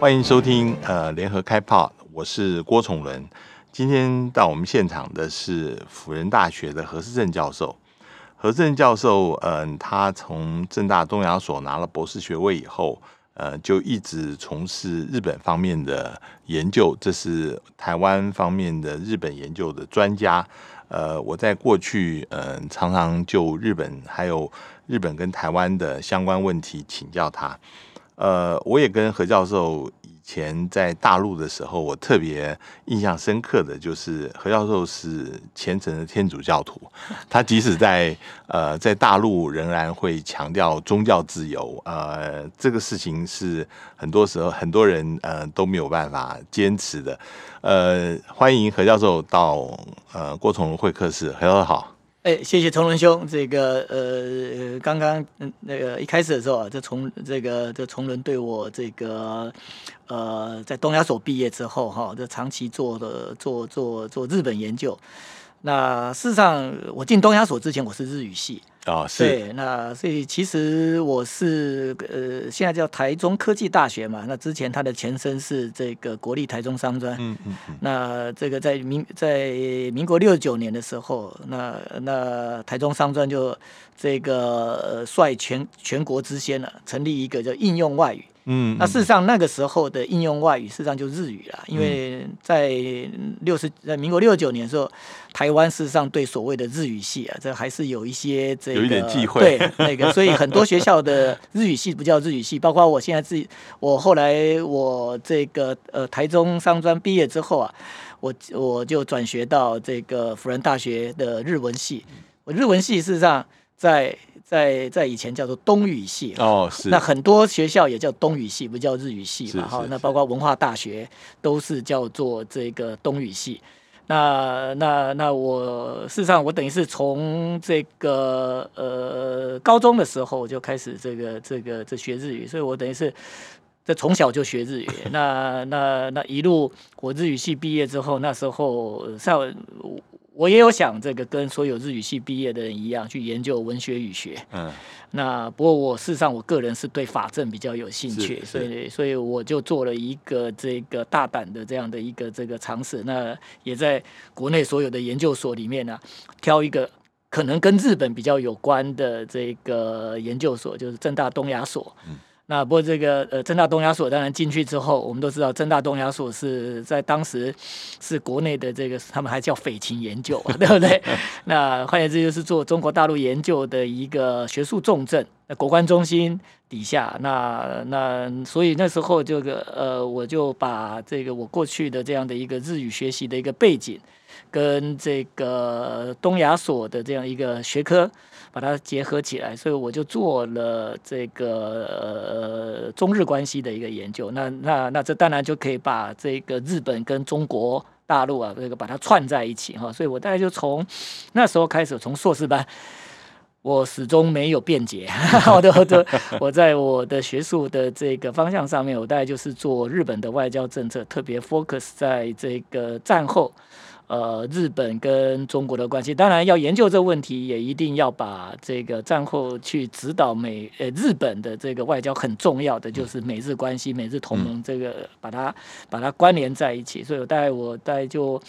欢迎收听呃联合开炮，我是郭崇伦。今天到我们现场的是辅仁大学的何世正教授。何正教授，嗯，他从正大东亚所拿了博士学位以后，呃，就一直从事日本方面的研究，这是台湾方面的日本研究的专家。呃，我在过去，嗯，常常就日本还有日本跟台湾的相关问题请教他。呃，我也跟何教授以。前在大陆的时候，我特别印象深刻的就是何教授是虔诚的天主教徒，他即使在呃在大陆仍然会强调宗教自由，呃，这个事情是很多时候很多人呃都没有办法坚持的。呃，欢迎何教授到呃郭崇会客室，何教授好。哎，谢谢崇仁兄。这个呃，刚刚那个一开始的时候啊，这崇这个这崇仁对我这个呃，在东亚所毕业之后哈，这长期做的做做做日本研究。那事实上，我进东亚所之前，我是日语系。哦，是。那所以其实我是呃，现在叫台中科技大学嘛。那之前它的前身是这个国立台中商专。嗯嗯嗯。那这个在民在民国六九年的时候，那那台中商专就这个率全全国之先了，成立一个叫应用外语。嗯，那事实上那个时候的应用外语，事实上就日语了，因为在六十在民国六十九年的时候，台湾事实上对所谓的日语系啊，这还是有一些这个有一点忌讳，对那个，所以很多学校的日语系不叫日语系，包括我现在自己，我后来我这个呃台中商专毕业之后啊，我我就转学到这个辅仁大学的日文系，我日文系事实上在。在在以前叫做东语系哦，是那很多学校也叫东语系，不叫日语系嘛哈。那包括文化大学都是叫做这个东语系。那那那我事实上我等于是从这个呃高中的时候就开始这个这个这学日语，所以我等于是这从小就学日语。那那那一路我日语系毕业之后，那时候上。我也有想这个跟所有日语系毕业的人一样去研究文学语学，嗯，那不过我事实上我个人是对法政比较有兴趣，所以所以我就做了一个这个大胆的这样的一个这个尝试，那也在国内所有的研究所里面呢，挑一个可能跟日本比较有关的这个研究所，就是正大东亚所，嗯。那不过这个呃，正大东亚所当然进去之后，我们都知道正大东亚所是在当时是国内的这个，他们还叫匪情研究，对不对？那换言之，就是做中国大陆研究的一个学术重镇，那国关中心底下，那那所以那时候这个呃，我就把这个我过去的这样的一个日语学习的一个背景，跟这个东亚所的这样一个学科。把它结合起来，所以我就做了这个中日关系的一个研究。那那那这当然就可以把这个日本跟中国大陆啊这个把它串在一起哈。所以我大概就从那时候开始，从硕士班，我始终没有辩解。我的我的我在我的学术的这个方向上面，我大概就是做日本的外交政策，特别 focus 在这个战后。呃，日本跟中国的关系，当然要研究这个问题，也一定要把这个战后去指导美呃日本的这个外交很重要的就是美日关系、美日同盟这个把它把它关联在一起。所以大概我大概就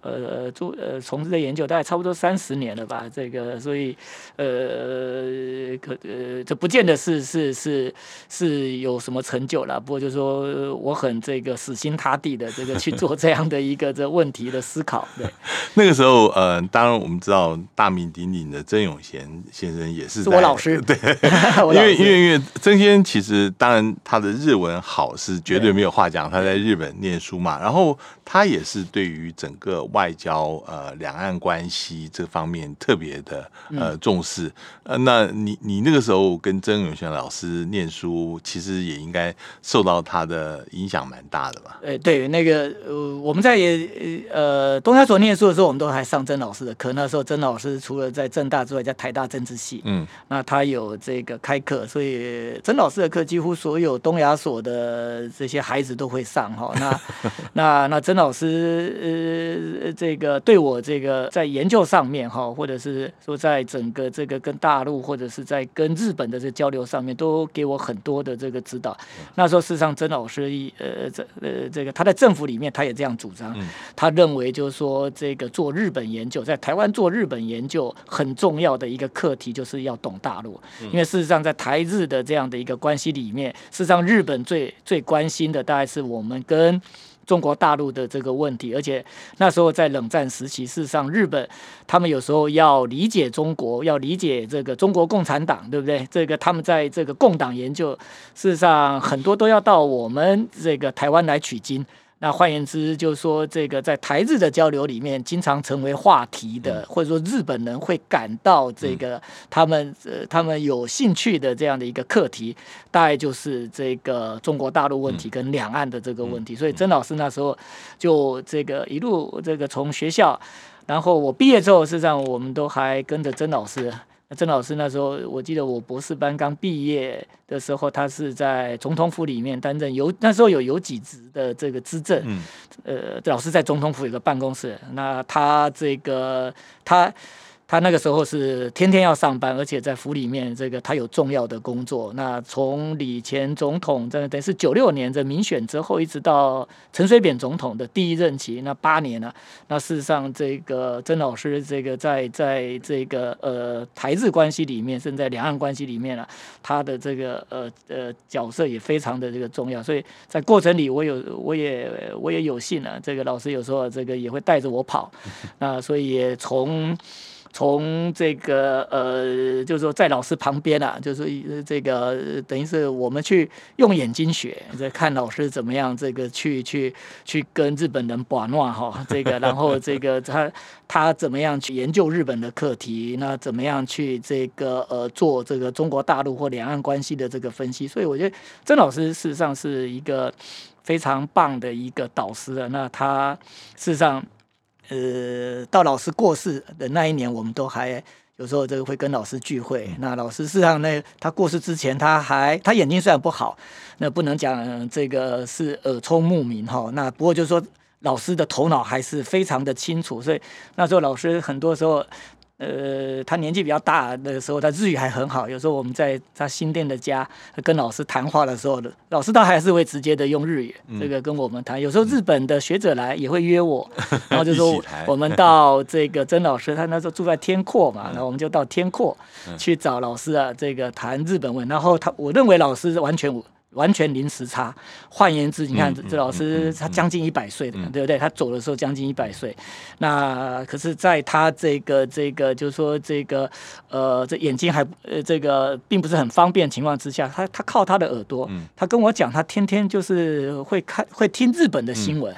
呃做呃从事的研究大概差不多三十年了吧。这个所以呃可呃这不见得是是是是有什么成就了。不过就是说我很这个死心塌地的这个去做这样的一个这问题的思考。对，那个时候，呃，当然我们知道大名鼎鼎的曾永贤先生也是我老师，对，因为因为因为曾先生其实当然他的日文好是绝对没有话讲，他在日本念书嘛，然后他也是对于整个外交呃两岸关系这方面特别的呃重视，呃，那你你那个时候跟曾永贤老师念书，其实也应该受到他的影响蛮大的吧？哎，对，那个呃我们在也呃东。研所念书的时候，我们都还上曾老师的课。那时候曾老师除了在正大之外，在台大政治系，嗯，那他有这个开课，所以曾老师的课几乎所有东亚所的这些孩子都会上哈。那 那那曾老师呃这个对我这个在研究上面哈，或者是说在整个这个跟大陆或者是在跟日本的这交流上面，都给我很多的这个指导。那时候事实上曾老师一呃这呃这个他在政府里面他也这样主张，他认为就是说这个做日本研究，在台湾做日本研究很重要的一个课题，就是要懂大陆。因为事实上，在台日的这样的一个关系里面，事实上日本最最关心的，大概是我们跟中国大陆的这个问题。而且那时候在冷战时期，事实上日本他们有时候要理解中国，要理解这个中国共产党，对不对？这个他们在这个共党研究，事实上很多都要到我们这个台湾来取经。那换言之，就是说，这个在台日的交流里面，经常成为话题的，或者说日本人会感到这个他们呃他们有兴趣的这样的一个课题，大概就是这个中国大陆问题跟两岸的这个问题。所以曾老师那时候就这个一路这个从学校，然后我毕业之后，事实上我们都还跟着曾老师。郑老师那时候，我记得我博士班刚毕业的时候，他是在总统府里面担任有那时候有有几职的这个资政，呃，老师在总统府有个办公室，那他这个他。他那个时候是天天要上班，而且在府里面，这个他有重要的工作。那从李前总统，这等于是九六年的民选之后，一直到陈水扁总统的第一任期，那八年了。那事实上，这个曾老师，这个在在这个呃台日关系里面，甚至在两岸关系里面呢，他的这个呃呃角色也非常的这个重要。所以在过程里，我有我也我也有幸呢，这个老师有时候这个也会带着我跑。那所以从从这个呃，就是说在老师旁边啊，就是这个等于是我们去用眼睛学，在看老师怎么样这个去去去跟日本人把闹哈，这个然后这个他他怎么样去研究日本的课题，那怎么样去这个呃做这个中国大陆或两岸关系的这个分析，所以我觉得曾老师事实上是一个非常棒的一个导师啊，那他事实上。呃，到老师过世的那一年，我们都还有时候这个会跟老师聚会。那老师事实上，那他过世之前，他还他眼睛虽然不好，那不能讲这个是耳聪目明哈。那不过就是说，老师的头脑还是非常的清楚，所以那时候老师很多时候。呃，他年纪比较大的时候，他日语还很好。有时候我们在他新店的家跟老师谈话的时候，老师倒还是会直接的用日语这个跟我们谈。有时候日本的学者来也会约我，然后就说我们到这个曾老师，他那时候住在天阔嘛，然后我们就到天阔去找老师啊，这个谈日本文。然后他我认为老师完全。完全零时差，换言之，你看这老师他将近一百岁的，对不对？他走的时候将近一百岁，那可是在他这个这个，就是说这个呃，这眼睛还呃这个并不是很方便情况之下，他他靠他的耳朵，他跟我讲，他天天就是会看会听日本的新闻。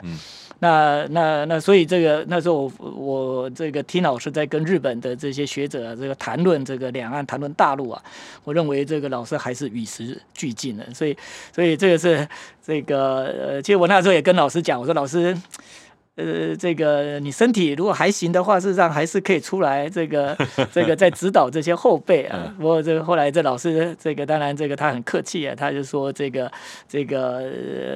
那那那，所以这个那时候我我这个听老师在跟日本的这些学者这个谈论这个两岸谈论大陆啊，我认为这个老师还是与时俱进的，所以所以这个是这个呃，其实我那时候也跟老师讲，我说老师。呃，这个你身体如果还行的话，事实上还是可以出来这个 这个在指导这些后辈啊。不过这个后来这老师这个当然这个他很客气啊，他就说这个这个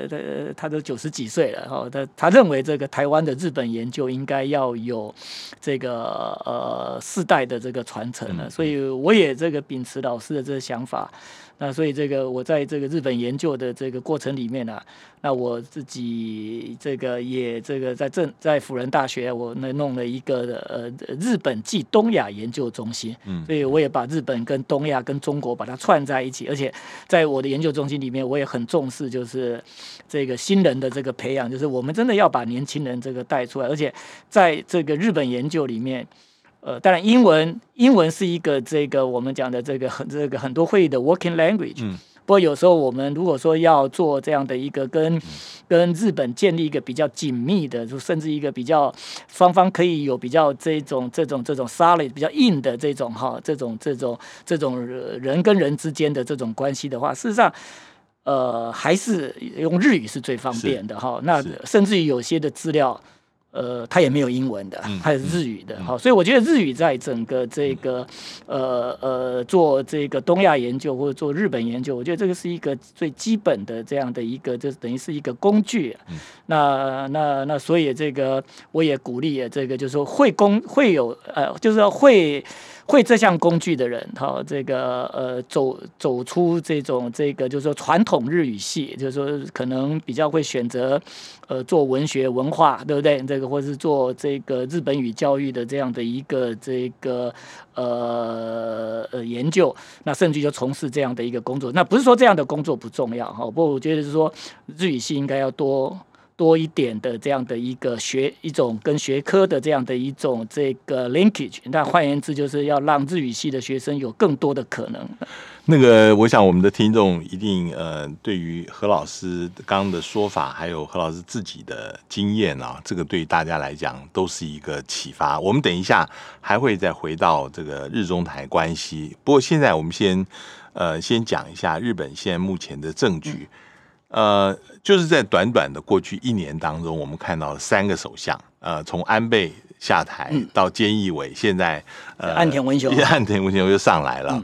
他他都九十几岁了哈，他他认为这个台湾的日本研究应该要有这个呃世代的这个传承了，所以我也这个秉持老师的这个想法。那所以这个我在这个日本研究的这个过程里面呢，那我自己这个也这个在正在辅仁大学，我那弄了一个呃日本暨东亚研究中心，嗯，所以我也把日本跟东亚跟中国把它串在一起，而且在我的研究中心里面，我也很重视就是这个新人的这个培养，就是我们真的要把年轻人这个带出来，而且在这个日本研究里面。呃，当然，英文英文是一个这个我们讲的这个很这个很多会议的 working language。嗯。不过有时候我们如果说要做这样的一个跟跟日本建立一个比较紧密的，就甚至一个比较双方可以有比较这种这种这种 solid 比较硬的这种哈这种这种这种人跟人之间的这种关系的话，事实上，呃，还是用日语是最方便的哈。那甚至于有些的资料。呃，它也没有英文的，它是日语的，好，所以我觉得日语在整个这个呃呃做这个东亚研究或者做日本研究，我觉得这个是一个最基本的这样的一个，就等于是一个工具。那那那，所以这个我也鼓励这个，就是说会工会有呃，就是说会。会这项工具的人，哈，这个呃，走走出这种这个，就是说传统日语系，就是说可能比较会选择呃做文学文化，对不对？这个或是做这个日本语教育的这样。的一个这个呃呃研究，那甚至就从事这样。的一个工作。那不是说这样。的工作不重要，哈，不过我觉得是说日语系应该要多。多一点的这样的一个学一种跟学科的这样的一种这个 linkage，那换言之就是要让日语系的学生有更多的可能。那个，我想我们的听众一定呃，对于何老师刚刚的说法，还有何老师自己的经验啊，这个对大家来讲都是一个启发。我们等一下还会再回到这个日中台关系，不过现在我们先呃先讲一下日本现在目前的政局。呃，就是在短短的过去一年当中，我们看到了三个首相，呃，从安倍下台到菅义伟，现在呃岸田文雄，岸田文雄又上来了。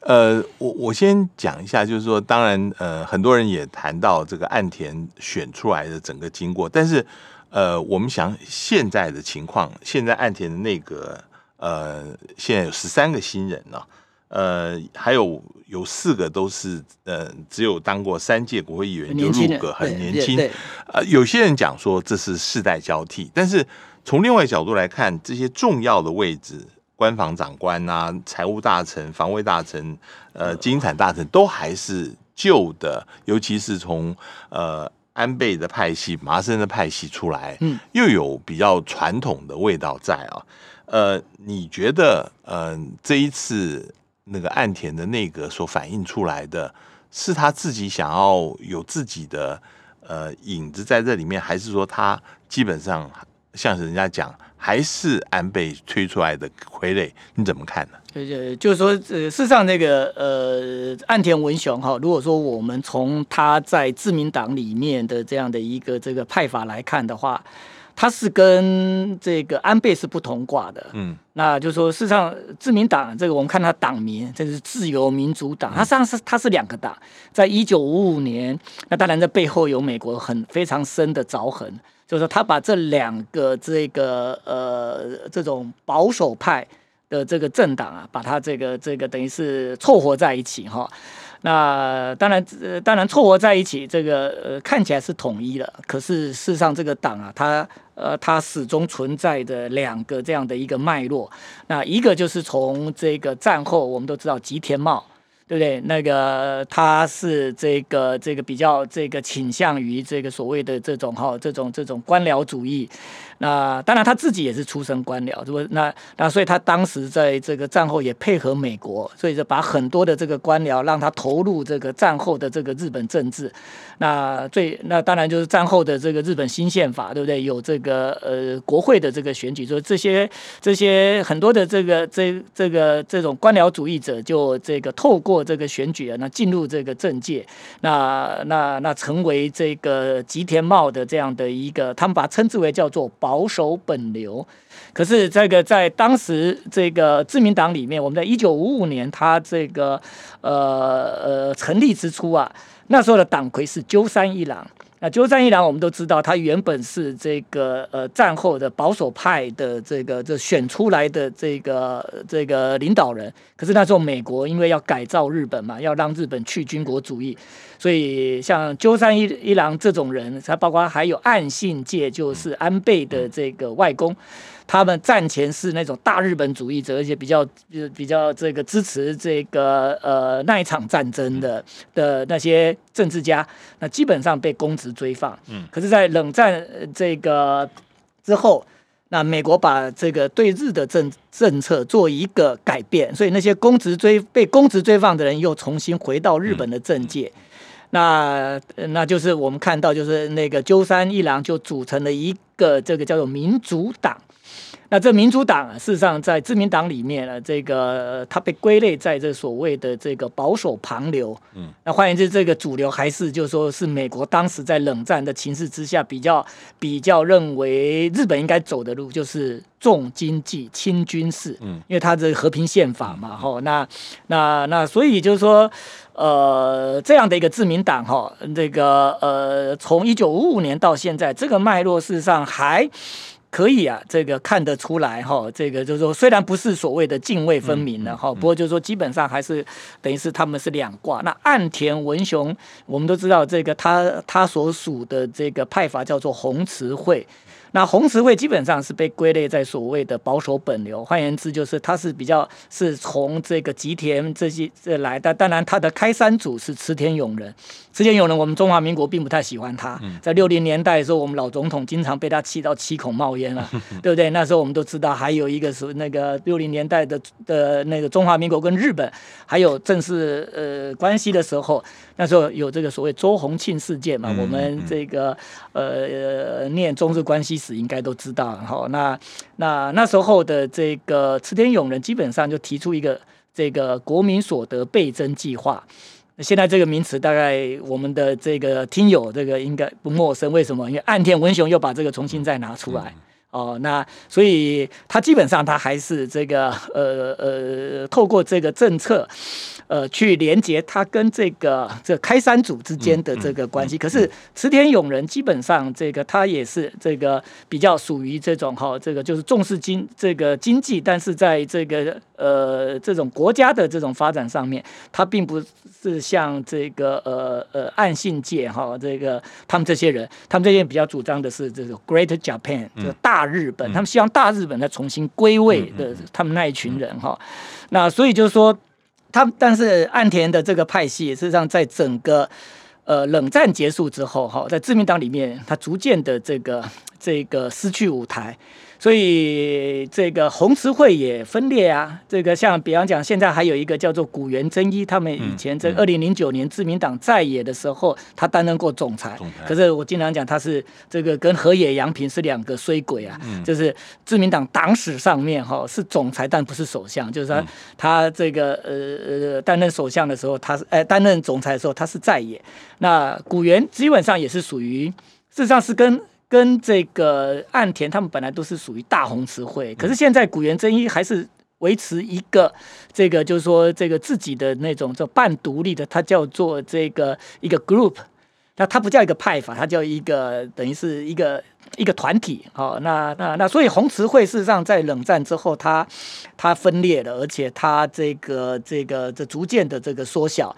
呃，我我先讲一下，就是说，当然，呃，很多人也谈到这个岸田选出来的整个经过，但是，呃，我们想现在的情况，现在岸田的那个，呃，现在有十三个新人呢。呃，还有有四个都是呃，只有当过三届国会议员就入阁，很年轻。呃，有些人讲说这是世代交替，但是从另外角度来看，这些重要的位置，官房长官啊、财务大臣、防卫大臣、呃、经产大臣，都还是旧的，尤其是从呃安倍的派系、麻生的派系出来，嗯，又有比较传统的味道在啊。呃，你觉得呃这一次？那个岸田的内阁所反映出来的是他自己想要有自己的呃影子在这里面，还是说他基本上像是人家讲，还是安倍推出来的傀儡？你怎么看呢？呃，就是说，呃，事实上，那个呃，岸田文雄哈，如果说我们从他在自民党里面的这样的一个这个派法来看的话。他是跟这个安倍是不同挂的，嗯，那就是说，事实上，自民党这个我们看他党名，这是自由民主党，它实际上是它是两个党，在一九五五年，那当然在背后有美国很非常深的凿痕，就是说他把这两个这个呃这种保守派的这个政党啊，把它这个这个等于是凑合在一起哈。那当然，呃，当然凑合在一起，这个呃看起来是统一了。可是事实上，这个党啊，它呃它始终存在着两个这样的一个脉络。那一个就是从这个战后，我们都知道吉田茂。对不对？那个他是这个这个比较这个倾向于这个所谓的这种哈这种这种官僚主义。那当然他自己也是出身官僚，是不？那那所以他当时在这个战后也配合美国，所以就把很多的这个官僚让他投入这个战后的这个日本政治。那最那当然就是战后的这个日本新宪法，对不对？有这个呃国会的这个选举，说这些这些很多的这个这这个这种官僚主义者就这个透过。这个选举啊，那进入这个政界，那那那成为这个吉田茂的这样的一个，他们把称之为叫做保保守本流。可是这个在当时这个自民党里面，我们在一九五五年他这个呃呃成立之初啊，那时候的党魁是鸠山一郎。那鸠山一郎，我们都知道，他原本是这个呃战后的保守派的这个这选出来的这个这个领导人。可是那时候美国因为要改造日本嘛，要让日本去军国主义，所以像鸠山一一郎这种人，他包括还有岸信介，就是安倍的这个外公。他们战前是那种大日本主义者，而且比较比较这个支持这个呃那一场战争的的那些政治家，那基本上被公职追放。嗯，可是，在冷战这个之后，那美国把这个对日的政政策做一个改变，所以那些公职追被公职追放的人又重新回到日本的政界。那那就是我们看到，就是那个鸠山一郎就组成了一个这个叫做民主党。那这民主党事实上在自民党里面呢，这个它被归类在这所谓的这个保守旁流。嗯，那换言之，这个主流还是就说是美国当时在冷战的情势之下比较比较认为日本应该走的路就是重经济轻军事。嗯，因为它的和平宪法嘛，哈，那那那所以就是说，呃，这样的一个自民党哈，这个呃，从一九五五年到现在，这个脉络事实上还。可以啊，这个看得出来哈，这个就是说，虽然不是所谓的泾渭分明了哈，不过就是说，基本上还是等于是他们是两卦。那岸田文雄，我们都知道这个他他所属的这个派阀叫做红池会。那红十会基本上是被归类在所谓的保守本流，换言之就是它是比较是从这个吉田这些这来的。当然，它的开山祖是池田勇人。池田勇人，我们中华民国并不太喜欢他。在六零年代的时候，我们老总统经常被他气到七孔冒烟了，对不对？那时候我们都知道，还有一个是那个六零年代的的那个中华民国跟日本还有正式呃关系的时候，那时候有这个所谓周鸿庆事件嘛。我们这个呃念中日关系。史应该都知道，哈，那那那时候的这个池田勇人基本上就提出一个这个国民所得倍增计划。现在这个名词大概我们的这个听友这个应该不陌生，为什么？因为岸田文雄又把这个重新再拿出来。哦，那所以他基本上他还是这个呃呃，透过这个政策，呃，去连接他跟这个这开山祖之间的这个关系。可是池田勇人基本上这个他也是这个比较属于这种哈，这个就是重视经这个经济，但是在这个呃这种国家的这种发展上面，他并不是像这个呃呃岸信介哈这个他们这些人，他们这些人比较主张的是这个 Great Japan 这个大。大日本，他们希望大日本再重新归位的，他们那一群人哈，那所以就是说，他但是岸田的这个派系，事实上在整个呃冷战结束之后哈，在自民党里面，他逐渐的这个这个失去舞台。所以这个红池会也分裂啊，这个像比方讲，现在还有一个叫做古原真一，他们以前在二零零九年自民党在野的时候，他担任过总裁。可是我经常讲，他是这个跟河野洋平是两个衰鬼啊，就是自民党党史上面哈是总裁，但不是首相，就是他他这个呃呃担任首相的时候，他是哎担任总裁的时候，他是在野。那古原基本上也是属于，事实上是跟。跟这个岸田他们本来都是属于大红词汇，可是现在古原真一还是维持一个这个，就是说这个自己的那种叫半独立的，它叫做这个一个 group，那它不叫一个派法，它叫一个等于是一个一个团体。好，那那那所以红词会事实上在冷战之后，它它分裂了，而且它这个这个这逐渐的这个缩小，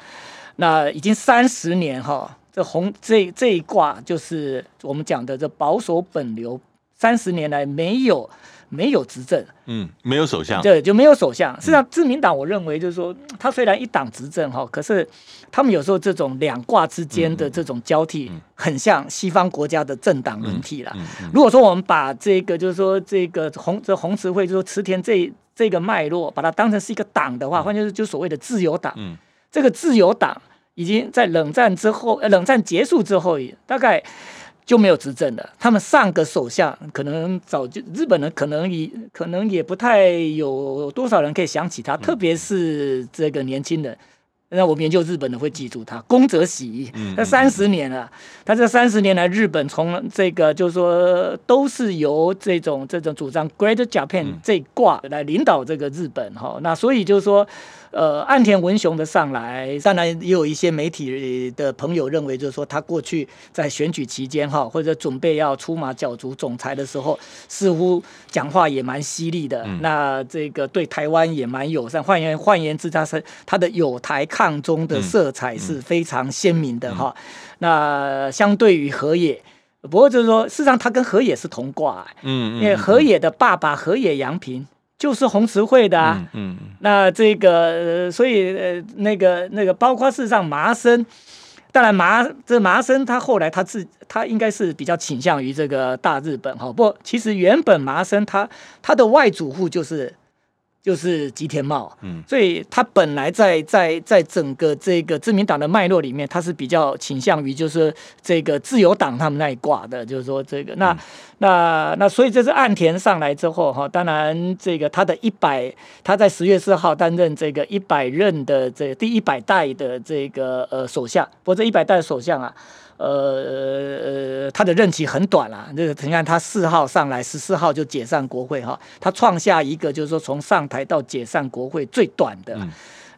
那已经三十年哈。这红这这一卦就是我们讲的这保守本流，三十年来没有没有执政，嗯，没有首相，对，就没有首相。实际上，自民党我认为就是说，他虽然一党执政哈，可是他们有时候这种两卦之间的这种交替，很像西方国家的政党轮替了。如果说我们把这个就是说这个红这红词会，就是说池田这这个脉络，把它当成是一个党的话，换就是就所谓的自由党，这个自由党。已经在冷战之后，呃，冷战结束之后，大概就没有执政了。他们上个首相可能早就日本人可能也可能也不太有多少人可以想起他，特别是这个年轻人。那我们研究日本的会记住他，宫泽喜，那三十年了。他这三十年来，日本从这个就是说，都是由这种这种主张 Great Japan 这一挂来领导这个日本哈。那所以就是说。呃，岸田文雄的上来，当然也有一些媒体的朋友认为，就是说他过去在选举期间哈，或者准备要出马角逐总裁的时候，似乎讲话也蛮犀利的。那这个对台湾也蛮友善。换言换言之，他是他的有台抗中的色彩是非常鲜明的哈。那相对于河野，不过就是说，事实上他跟河野是同卦，嗯，因为河野的爸爸河野洋平。就是红词会的啊，嗯，那这个，所以呃，那个那个，包括事实上麻生，当然麻这麻生他后来他自他应该是比较倾向于这个大日本哈，不，其实原本麻生他他的外祖父就是就是吉田茂，嗯，所以他本来在在在整个这个自民党的脉络里面，他是比较倾向于就是这个自由党他们那一挂的，就是说这个。那那那，所以这是岸田上来之后哈，当然这个他的一百，他在十月四号担任这个一百任的这第一百代的这个呃首相，不过这一百代的首相啊。呃呃，他的任期很短啦，这个你看他四号上来，十四号就解散国会哈，他创下一个就是说从上台到解散国会最短的。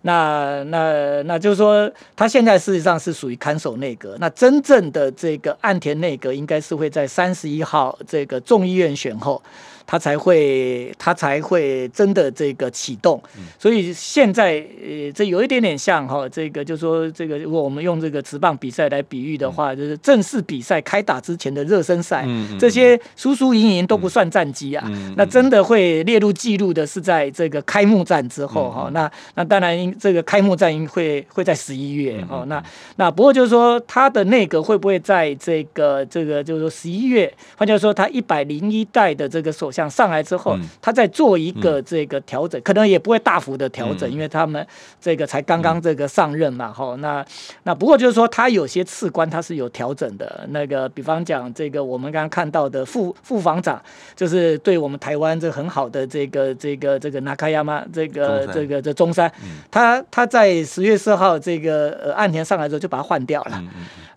那那那就是说，他现在事实上是属于看守内阁。那真正的这个岸田内阁应该是会在三十一号这个众议院选后。他才会，他才会真的这个启动。所以现在，呃，这有一点点像哈，这个就说这个，如果我们用这个直棒比赛来比喻的话，就是正式比赛开打之前的热身赛，这些输输赢赢都不算战绩啊。那真的会列入记录的是在这个开幕战之后哈。那那当然，这个开幕战会会在十一月哦。那那不过就是说，他的内阁会不会在这个这个就是说十一月，换句话说，他一百零一代的这个首。想上来之后，他再做一个这个调整，可能也不会大幅的调整，因为他们这个才刚刚这个上任嘛，哈。那那不过就是说，他有些次官他是有调整的。那个比方讲，这个我们刚刚看到的副副防长，就是对我们台湾这很好的这个这个这个纳卡亚马这个这个这中山，他他在十月四号这个呃岸田上来之后就把他换掉了。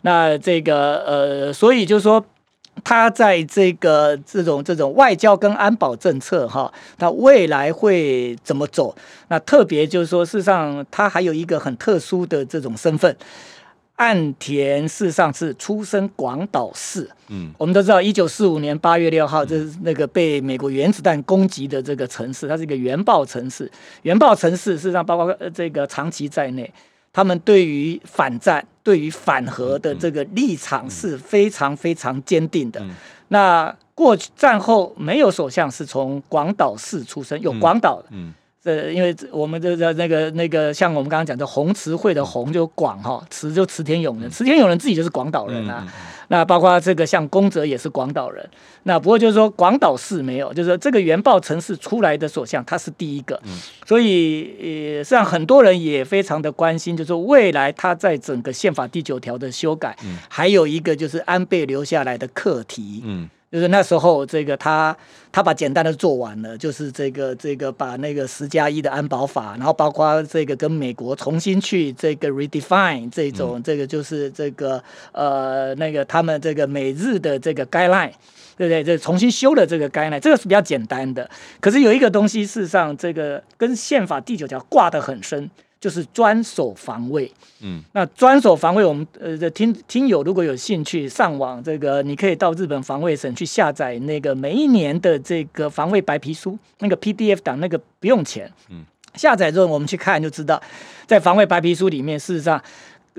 那这个呃，所以就是说。他在这个这种这种外交跟安保政策哈，他未来会怎么走？那特别就是说，事实上他还有一个很特殊的这种身份。岸田事实上是出生广岛市，嗯，我们都知道，一九四五年八月六号，这是那个被美国原子弹攻击的这个城市，它是一个原爆城市。原爆城市事实上包括这个长崎在内。他们对于反战、对于反核的这个立场是非常非常坚定的。那过去战后没有首相是从广岛市出生，有广岛。嗯，这因为我们这个那个那个，像我们刚刚讲的红词会的红就广哈，词就池田勇人，池田勇人自己就是广岛人啊。那包括这个像宫泽也是广岛人，那不过就是说广岛市没有，就是说这个原爆城市出来的所向他是第一个，所以呃，实际上很多人也非常的关心，就是未来他在整个宪法第九条的修改，还有一个就是安倍留下来的课题，嗯。就是那时候，这个他他把简单的做完了，就是这个这个把那个十加一的安保法，然后包括这个跟美国重新去这个 redefine 这种这个就是这个呃那个他们这个美日的这个 guideline，对不对？这重新修了这个 guideline，这个是比较简单的。可是有一个东西，事实上这个跟宪法第九条挂得很深。就是专守防卫，嗯，那专守防卫，我们呃，听听友如果有兴趣上网，这个你可以到日本防卫省去下载那个每一年的这个防卫白皮书，那个 PDF 档，那个不用钱，嗯，下载之后我们去看就知道，在防卫白皮书里面，事实上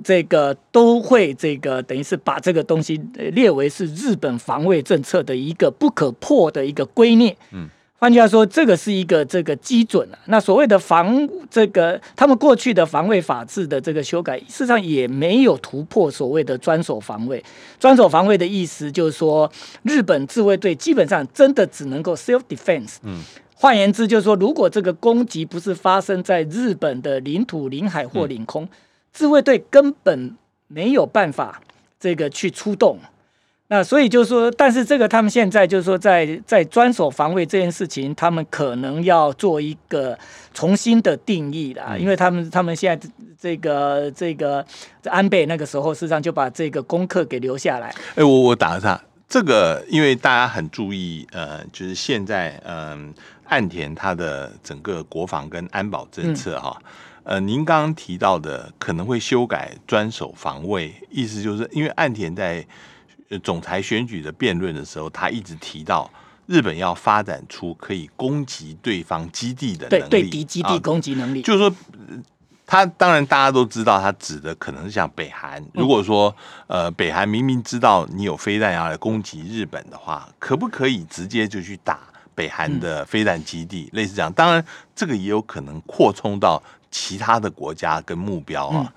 这个都会这个等于是把这个东西列为是日本防卫政策的一个不可破的一个圭臬，嗯。换句话说，这个是一个这个基准啊。那所谓的防这个，他们过去的防卫法制的这个修改，事实上也没有突破所谓的专守防卫。专守防卫的意思就是说，日本自卫队基本上真的只能够 self defense。嗯，换言之，就是说，如果这个攻击不是发生在日本的领土、领海或领空，自卫队根本没有办法这个去出动。那所以就是说，但是这个他们现在就是说，在在专守防卫这件事情，他们可能要做一个重新的定义啦，因为他们他们现在这个这个安倍那个时候，事实上就把这个功课给留下来。哎，我我打个岔，这个因为大家很注意，呃，就是现在嗯，岸田他的整个国防跟安保政策哈，呃，您刚刚提到的可能会修改专守防卫，意思就是因为岸田在。总裁选举的辩论的时候，他一直提到日本要发展出可以攻击对方基地的能力，对敌基地攻击能力。就是说，他当然大家都知道，他指的可能是像北韩。如果说呃，北韩明明知道你有飞弹要来攻击日本的话，可不可以直接就去打北韩的飞弹基地？类似这样，当然这个也有可能扩充到其他的国家跟目标啊。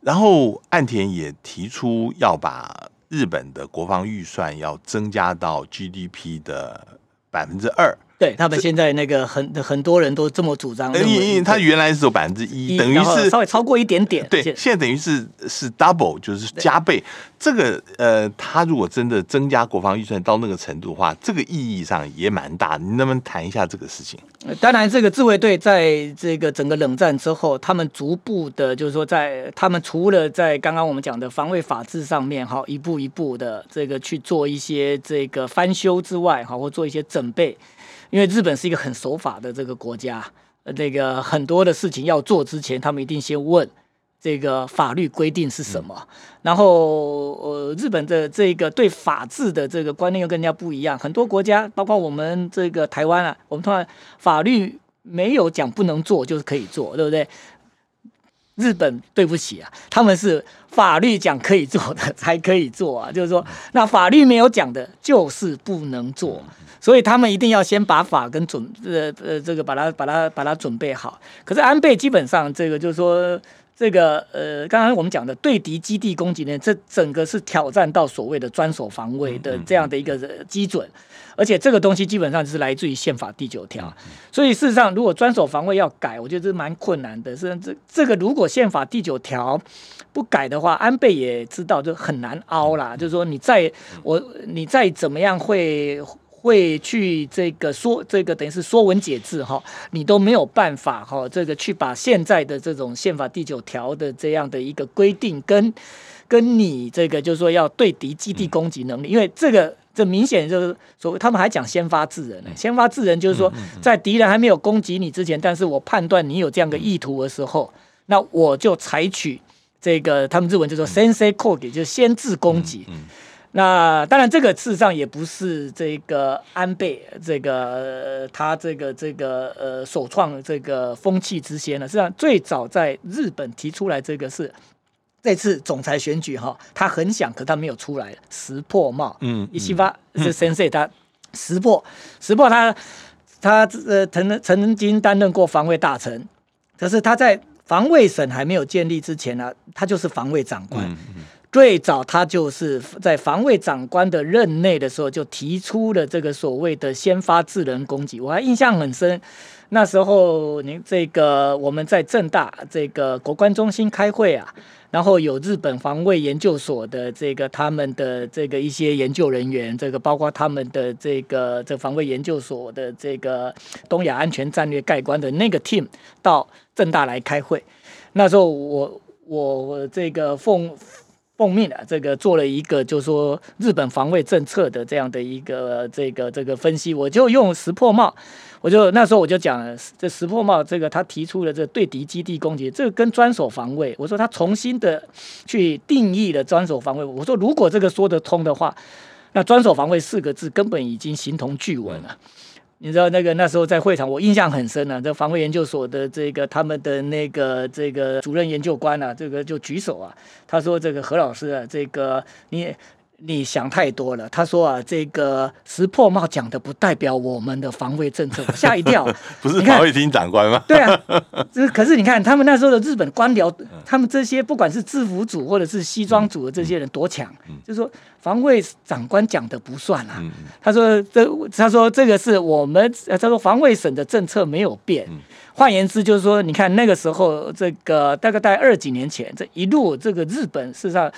然后岸田也提出要把。日本的国防预算要增加到 GDP 的百分之二，对他们现在那个很很多人都这么主张，因为他原来是有百分之一，等于是稍微超过一点点。对，现在等于是是 double，就是加倍。这个呃，他如果真的增加国防预算到那个程度的话，这个意义上也蛮大。你能不能谈一下这个事情？当然，这个自卫队在这个整个冷战之后，他们逐步的，就是说，在他们除了在刚刚我们讲的防卫法制上面，哈，一步一步的这个去做一些这个翻修之外，哈，或做一些准备。因为日本是一个很守法的这个国家，呃，那个很多的事情要做之前，他们一定先问这个法律规定是什么。然后，呃，日本的这个对法治的这个观念又跟人家不一样。很多国家，包括我们这个台湾啊，我们通常法律没有讲不能做，就是可以做，对不对？日本对不起啊，他们是法律讲可以做的才可以做啊，就是说，那法律没有讲的，就是不能做。所以他们一定要先把法跟准呃呃这个把它把它把它准备好。可是安倍基本上这个就是说这个呃刚刚我们讲的对敌基地攻击呢，这整个是挑战到所谓的专守防卫的这样的一个基准，而且这个东西基本上是来自于宪法第九条。所以事实上，如果专守防卫要改，我觉得这蛮困难的。是这这个如果宪法第九条不改的话，安倍也知道就很难凹啦。就是说你再我你再怎么样会。会去这个说这个等于是说文解字哈，你都没有办法哈，这个去把现在的这种宪法第九条的这样的一个规定跟跟你这个就是说要对敌基地攻击能力，因为这个这明显就是所谓他们还讲先发制人呢，先发制人就是说在敌人还没有攻击你之前，但是我判断你有这样的意图的时候，那我就采取这个他们日文就说 sensei code，就是先制攻击。那当然，这个事实上也不是这个安倍这个他这个这个呃首创这个风气之先了。实际上，最早在日本提出来这个是这次总裁选举哈，他很想，可他没有出来。石破茂，嗯，一七八是先生，他石破石破他他呃曾曾经担任过防卫大臣，可是他在防卫省还没有建立之前呢，他就是防卫长官。最早他就是在防卫长官的任内的时候，就提出了这个所谓的先发制人攻击，我还印象很深。那时候您这个我们在正大这个国关中心开会啊，然后有日本防卫研究所的这个他们的这个一些研究人员，这个包括他们的这个这防卫研究所的这个东亚安全战略概观的那个 team 到正大来开会。那时候我我这个奉。奉命啊，这个做了一个，就是说日本防卫政策的这样的一个这个这个分析，我就用石破茂，我就那时候我就讲，这石破茂这个他提出了这对敌基地攻击，这个跟专守防卫，我说他重新的去定义了专守防卫，我说如果这个说得通的话，那专守防卫四个字根本已经形同具文了。你知道那个那时候在会场，我印象很深啊。这防卫研究所的这个他们的那个这个主任研究官啊，这个就举手啊，他说：“这个何老师啊，这个你。”你想太多了。他说啊，这个石破茂讲的不代表我们的防卫政策，吓一跳。不是防卫厅长官吗？对啊，这可是你看他们那时候的日本官僚，他们这些不管是制服组或者是西装组的这些人多强，就说防卫长官讲的不算啊。他说这他说这个是我们他说防卫省的政策没有变。换言之就是说，你看那个时候这个大概在二几年前，这一路这个日本事实上。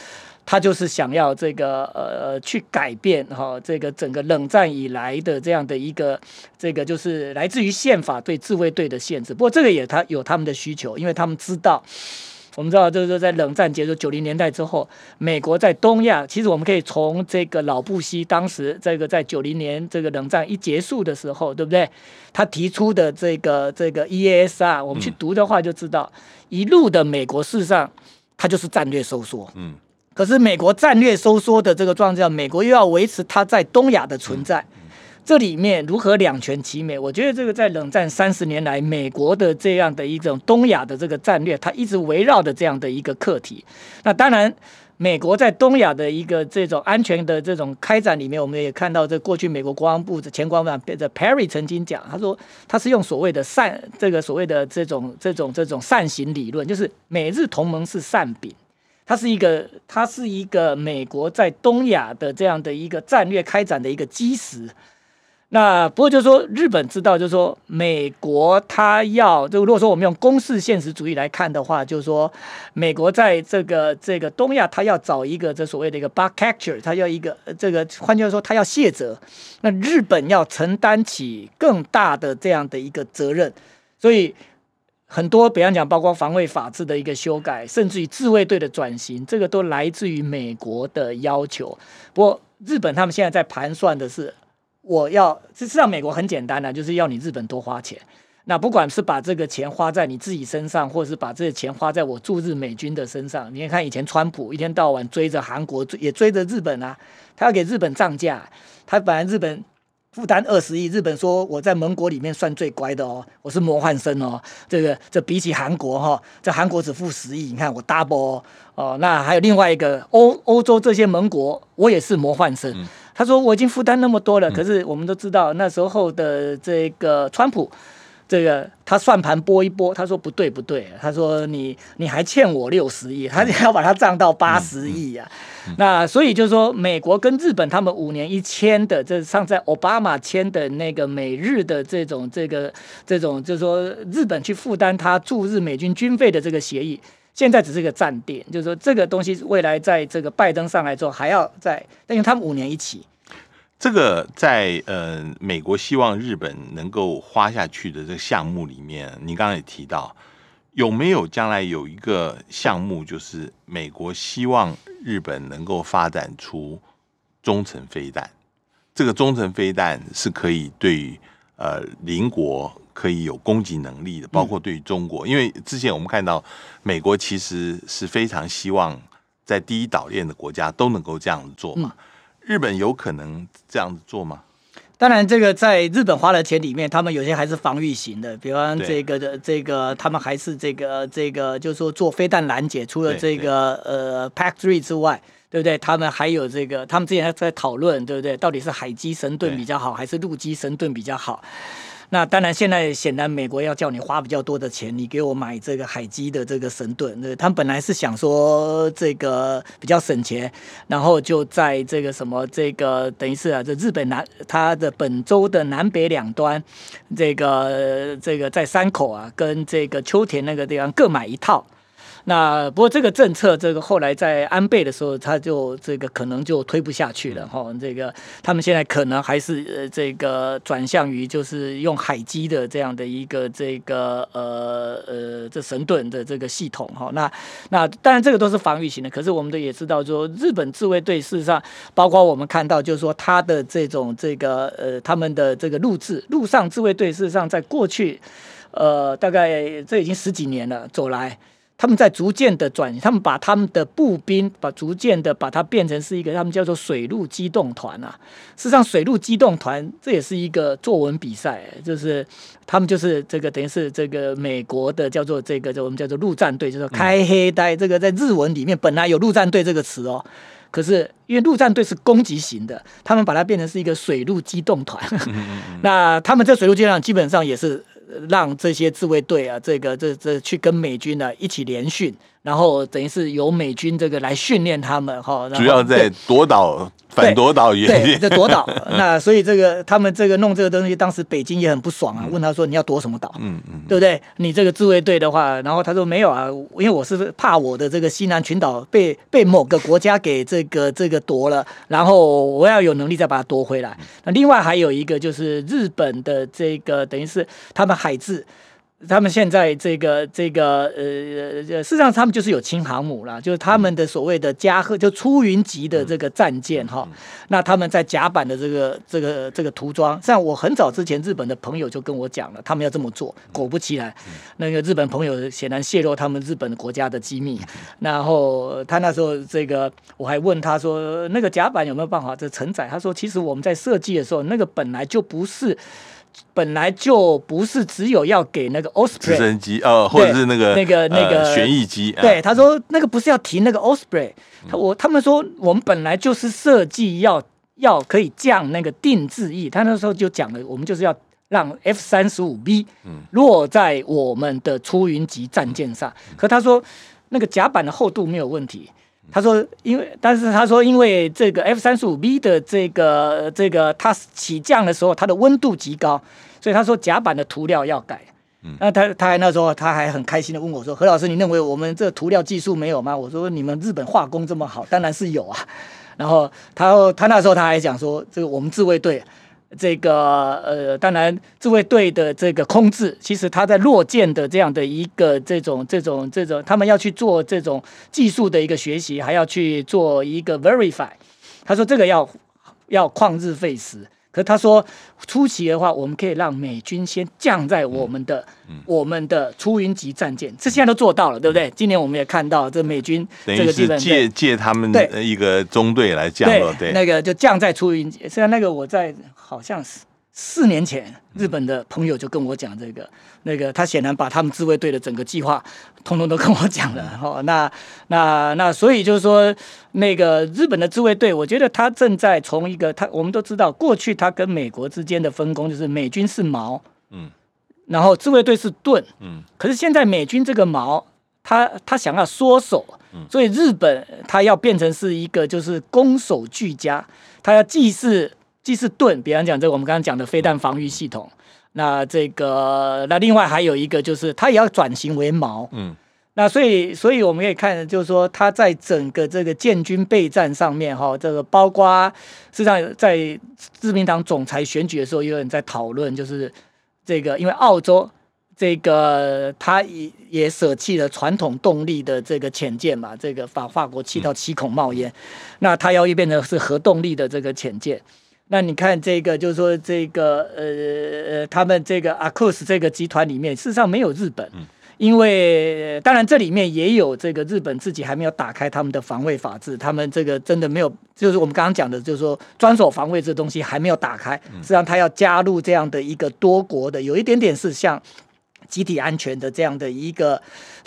他就是想要这个呃去改变哈这个整个冷战以来的这样的一个这个就是来自于宪法对自卫队的限制。不过这个也他有他们的需求，因为他们知道，我们知道就是在冷战结束九零年代之后，美国在东亚，其实我们可以从这个老布希当时这个在九零年这个冷战一结束的时候，对不对？他提出的这个这个 EASR，我们去读的话就知道，一路的美国事实上它就是战略收缩，嗯。可是美国战略收缩的这个状况，美国又要维持它在东亚的存在，这里面如何两全其美？我觉得这个在冷战三十年来，美国的这样的一种东亚的这个战略，它一直围绕着这样的一个课题。那当然，美国在东亚的一个这种安全的这种开展里面，我们也看到，这过去美国国防部的前国防部长 Perry 曾经讲，他说他是用所谓的善这个所谓的这种这种这种善行理论，就是美日同盟是善饼。它是一个，它是一个美国在东亚的这样的一个战略开展的一个基石。那不过就是说，日本知道，就是说，美国它要，就如果说我们用公式现实主义来看的话，就是说，美国在这个这个东亚，它要找一个这所谓的一个 bug capture，它要一个这个，换句话说，它要卸责。那日本要承担起更大的这样的一个责任，所以很多，比方讲，包括防卫法制的一个修改，甚至于自卫队的转型，这个都来自于美国的要求。不过，日本他们现在在盘算的是。我要实际上美国很简单的，就是要你日本多花钱。那不管是把这个钱花在你自己身上，或是把这个钱花在我驻日美军的身上。你看以前川普一天到晚追着韩国，也追着日本啊，他要给日本涨价。他本来日本负担二十亿，日本说我在盟国里面算最乖的哦，我是魔幻生哦。这个这比起韩国哈，这韩国只付十亿，你看我 double 哦。那还有另外一个欧欧洲这些盟国，我也是魔幻生。他说：“我已经负担那么多了，可是我们都知道那时候的这个川普，这个他算盘拨一拨，他说不对不对，他说你你还欠我六十亿，他要把它涨到八十亿啊。那所以就是说，美国跟日本他们五年一签的，这上在奥巴马签的那个美日的这种这个这种，就是说日本去负担他驻日美军军费的这个协议。”现在只是一个站点，就是说这个东西未来在这个拜登上来之后还要再，因为他们五年一起。这个在呃美国希望日本能够花下去的这个项目里面，你刚刚也提到，有没有将来有一个项目，就是美国希望日本能够发展出中程飞弹？这个中程飞弹是可以对于呃邻国。可以有攻击能力的，包括对于中国，因为之前我们看到美国其实是非常希望在第一岛链的国家都能够这样子做嘛。日本有可能这样子做吗？当然，这个在日本花的钱里面，他们有些还是防御型的，比方这个的这个，他们还是这个这个，就是说做飞弹拦截，除了这个呃 Pack Three 之外，对不对？他们还有这个，他们之前在讨论，对不对？到底是海基神盾比较好，还是陆基神盾比较好？那当然，现在显然美国要叫你花比较多的钱，你给我买这个海基的这个神盾。那他们本来是想说这个比较省钱，然后就在这个什么这个等于是啊，这日本南它的本州的南北两端，这个这个在山口啊，跟这个秋田那个地方各买一套。那不过这个政策，这个后来在安倍的时候，他就这个可能就推不下去了哈。这个他们现在可能还是呃这个转向于就是用海基的这样的一个这个呃呃这神盾的这个系统哈。那那当然这个都是防御型的，可是我们都也知道说日本自卫队事实上，包括我们看到就是说他的这种这个呃他们的这个陆制陆上自卫队事实上在过去呃大概这已经十几年了走来。他们在逐渐的转，他们把他们的步兵把逐渐的把它变成是一个他们叫做水陆机动团啊。事实上，水陆机动团这也是一个作文比赛，就是他们就是这个等于是这个美国的叫做这个叫我们叫做陆战队，就是开黑带。这个在日文里面本来有陆战队这个词哦，可是因为陆战队是攻击型的，他们把它变成是一个水陆机动团。那他们这水陆机动团基本上也是。让这些自卫队啊，这个这这去跟美军呢一起联训，然后等于是由美军这个来训练他们哈。主要在夺岛。反夺岛原对，在夺岛。那所以这个他们这个弄这个东西，当时北京也很不爽啊，问他说：“你要夺什么岛？嗯嗯，对不对？你这个自卫队的话，然后他说没有啊，因为我是怕我的这个西南群岛被被某个国家给这个这个夺了，然后我要有能力再把它夺回来。那另外还有一个就是日本的这个等于是他们海自。他们现在这个这个呃，事实上他们就是有轻航母了，就是他们的所谓的加贺，就出云级的这个战舰哈。那他们在甲板的这个这个这个涂装，像我很早之前日本的朋友就跟我讲了，他们要这么做。果不其然，那个日本朋友显然泄露他们日本国家的机密。然后他那时候这个我还问他说，那个甲板有没有办法这承载？他说，其实我们在设计的时候，那个本来就不是。本来就不是只有要给那个 Osprey 直升机，呃，或者是那个那个那个旋翼机。对，他说那个不是要提那个 Osprey，他我他们说我们本来就是设计要要可以降那个定制翼，他那时候就讲了，我们就是要让 F 三十五 B 落在我们的出云级战舰上。可他说那个甲板的厚度没有问题。他说，因为但是他说，因为这个 F 三十五 B 的这个这个它起降的时候，它的温度极高，所以他说甲板的涂料要改。那他他还那时候他还很开心的问我说：“何老师，你认为我们这涂料技术没有吗？”我说：“你们日本化工这么好，当然是有啊。”然后他他那时候他还讲说：“这个我们自卫队。”这个呃，当然，自卫队的这个空置，其实他在落舰的这样的一个这种这种这种，他们要去做这种技术的一个学习，还要去做一个 verify。他说这个要要旷日费时。可他说，初期的话，我们可以让美军先降在我们的我们的出云级战舰，这现在都做到了，对不对？今年我们也看到，这美军这个是借借他们的一个中队来降落，对，那个就降在出云级。现在那个我在好像是。四年前，日本的朋友就跟我讲这个，那个他显然把他们自卫队的整个计划，通通都跟我讲了。哈，那那那，所以就是说，那个日本的自卫队，我觉得他正在从一个他，我们都知道，过去他跟美国之间的分工就是美军是矛，嗯，然后自卫队是盾，嗯，可是现在美军这个矛，他他想要缩手，所以日本他要变成是一个就是攻守俱佳，他要既是。既是盾，比方讲这个我们刚刚讲的飞弹防御系统，那这个那另外还有一个就是它也要转型为矛，嗯，那所以所以我们可以看，就是说它在整个这个建军备战上面哈，这个包括实际上在自民党总裁选举的时候，有人在讨论，就是这个因为澳洲这个他也也舍弃了传统动力的这个潜舰嘛，这个把法国气到七孔冒烟，那他要变成是核动力的这个潜舰。那你看这个，就是说这个呃呃，他们这个阿库斯这个集团里面，事实上没有日本，因为当然这里面也有这个日本自己还没有打开他们的防卫法制，他们这个真的没有，就是我们刚刚讲的，就是说专守防卫这东西还没有打开，实际上他要加入这样的一个多国的，有一点点是像集体安全的这样的一个。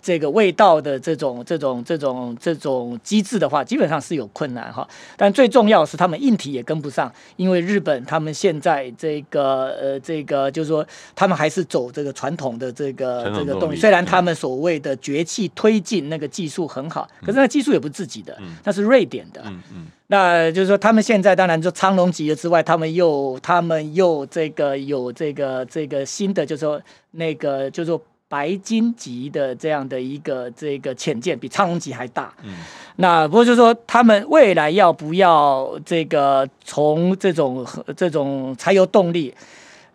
这个味道的这种这种这种这种机制的话，基本上是有困难哈。但最重要是他们硬体也跟不上，因为日本他们现在这个呃这个就是说，他们还是走这个传统的这个这个动力。虽然他们所谓的崛起推进那个技术很好，可是那技术也不是自己的，那是瑞典的。嗯嗯。那就是说，他们现在当然就苍龙级的之外，他们又他们又这个有这个这个新的，就是说那个就是说。白金级的这样的一个这个潜舰比苍龙级还大，嗯，那不过就是说他们未来要不要这个从这种这种柴油动力，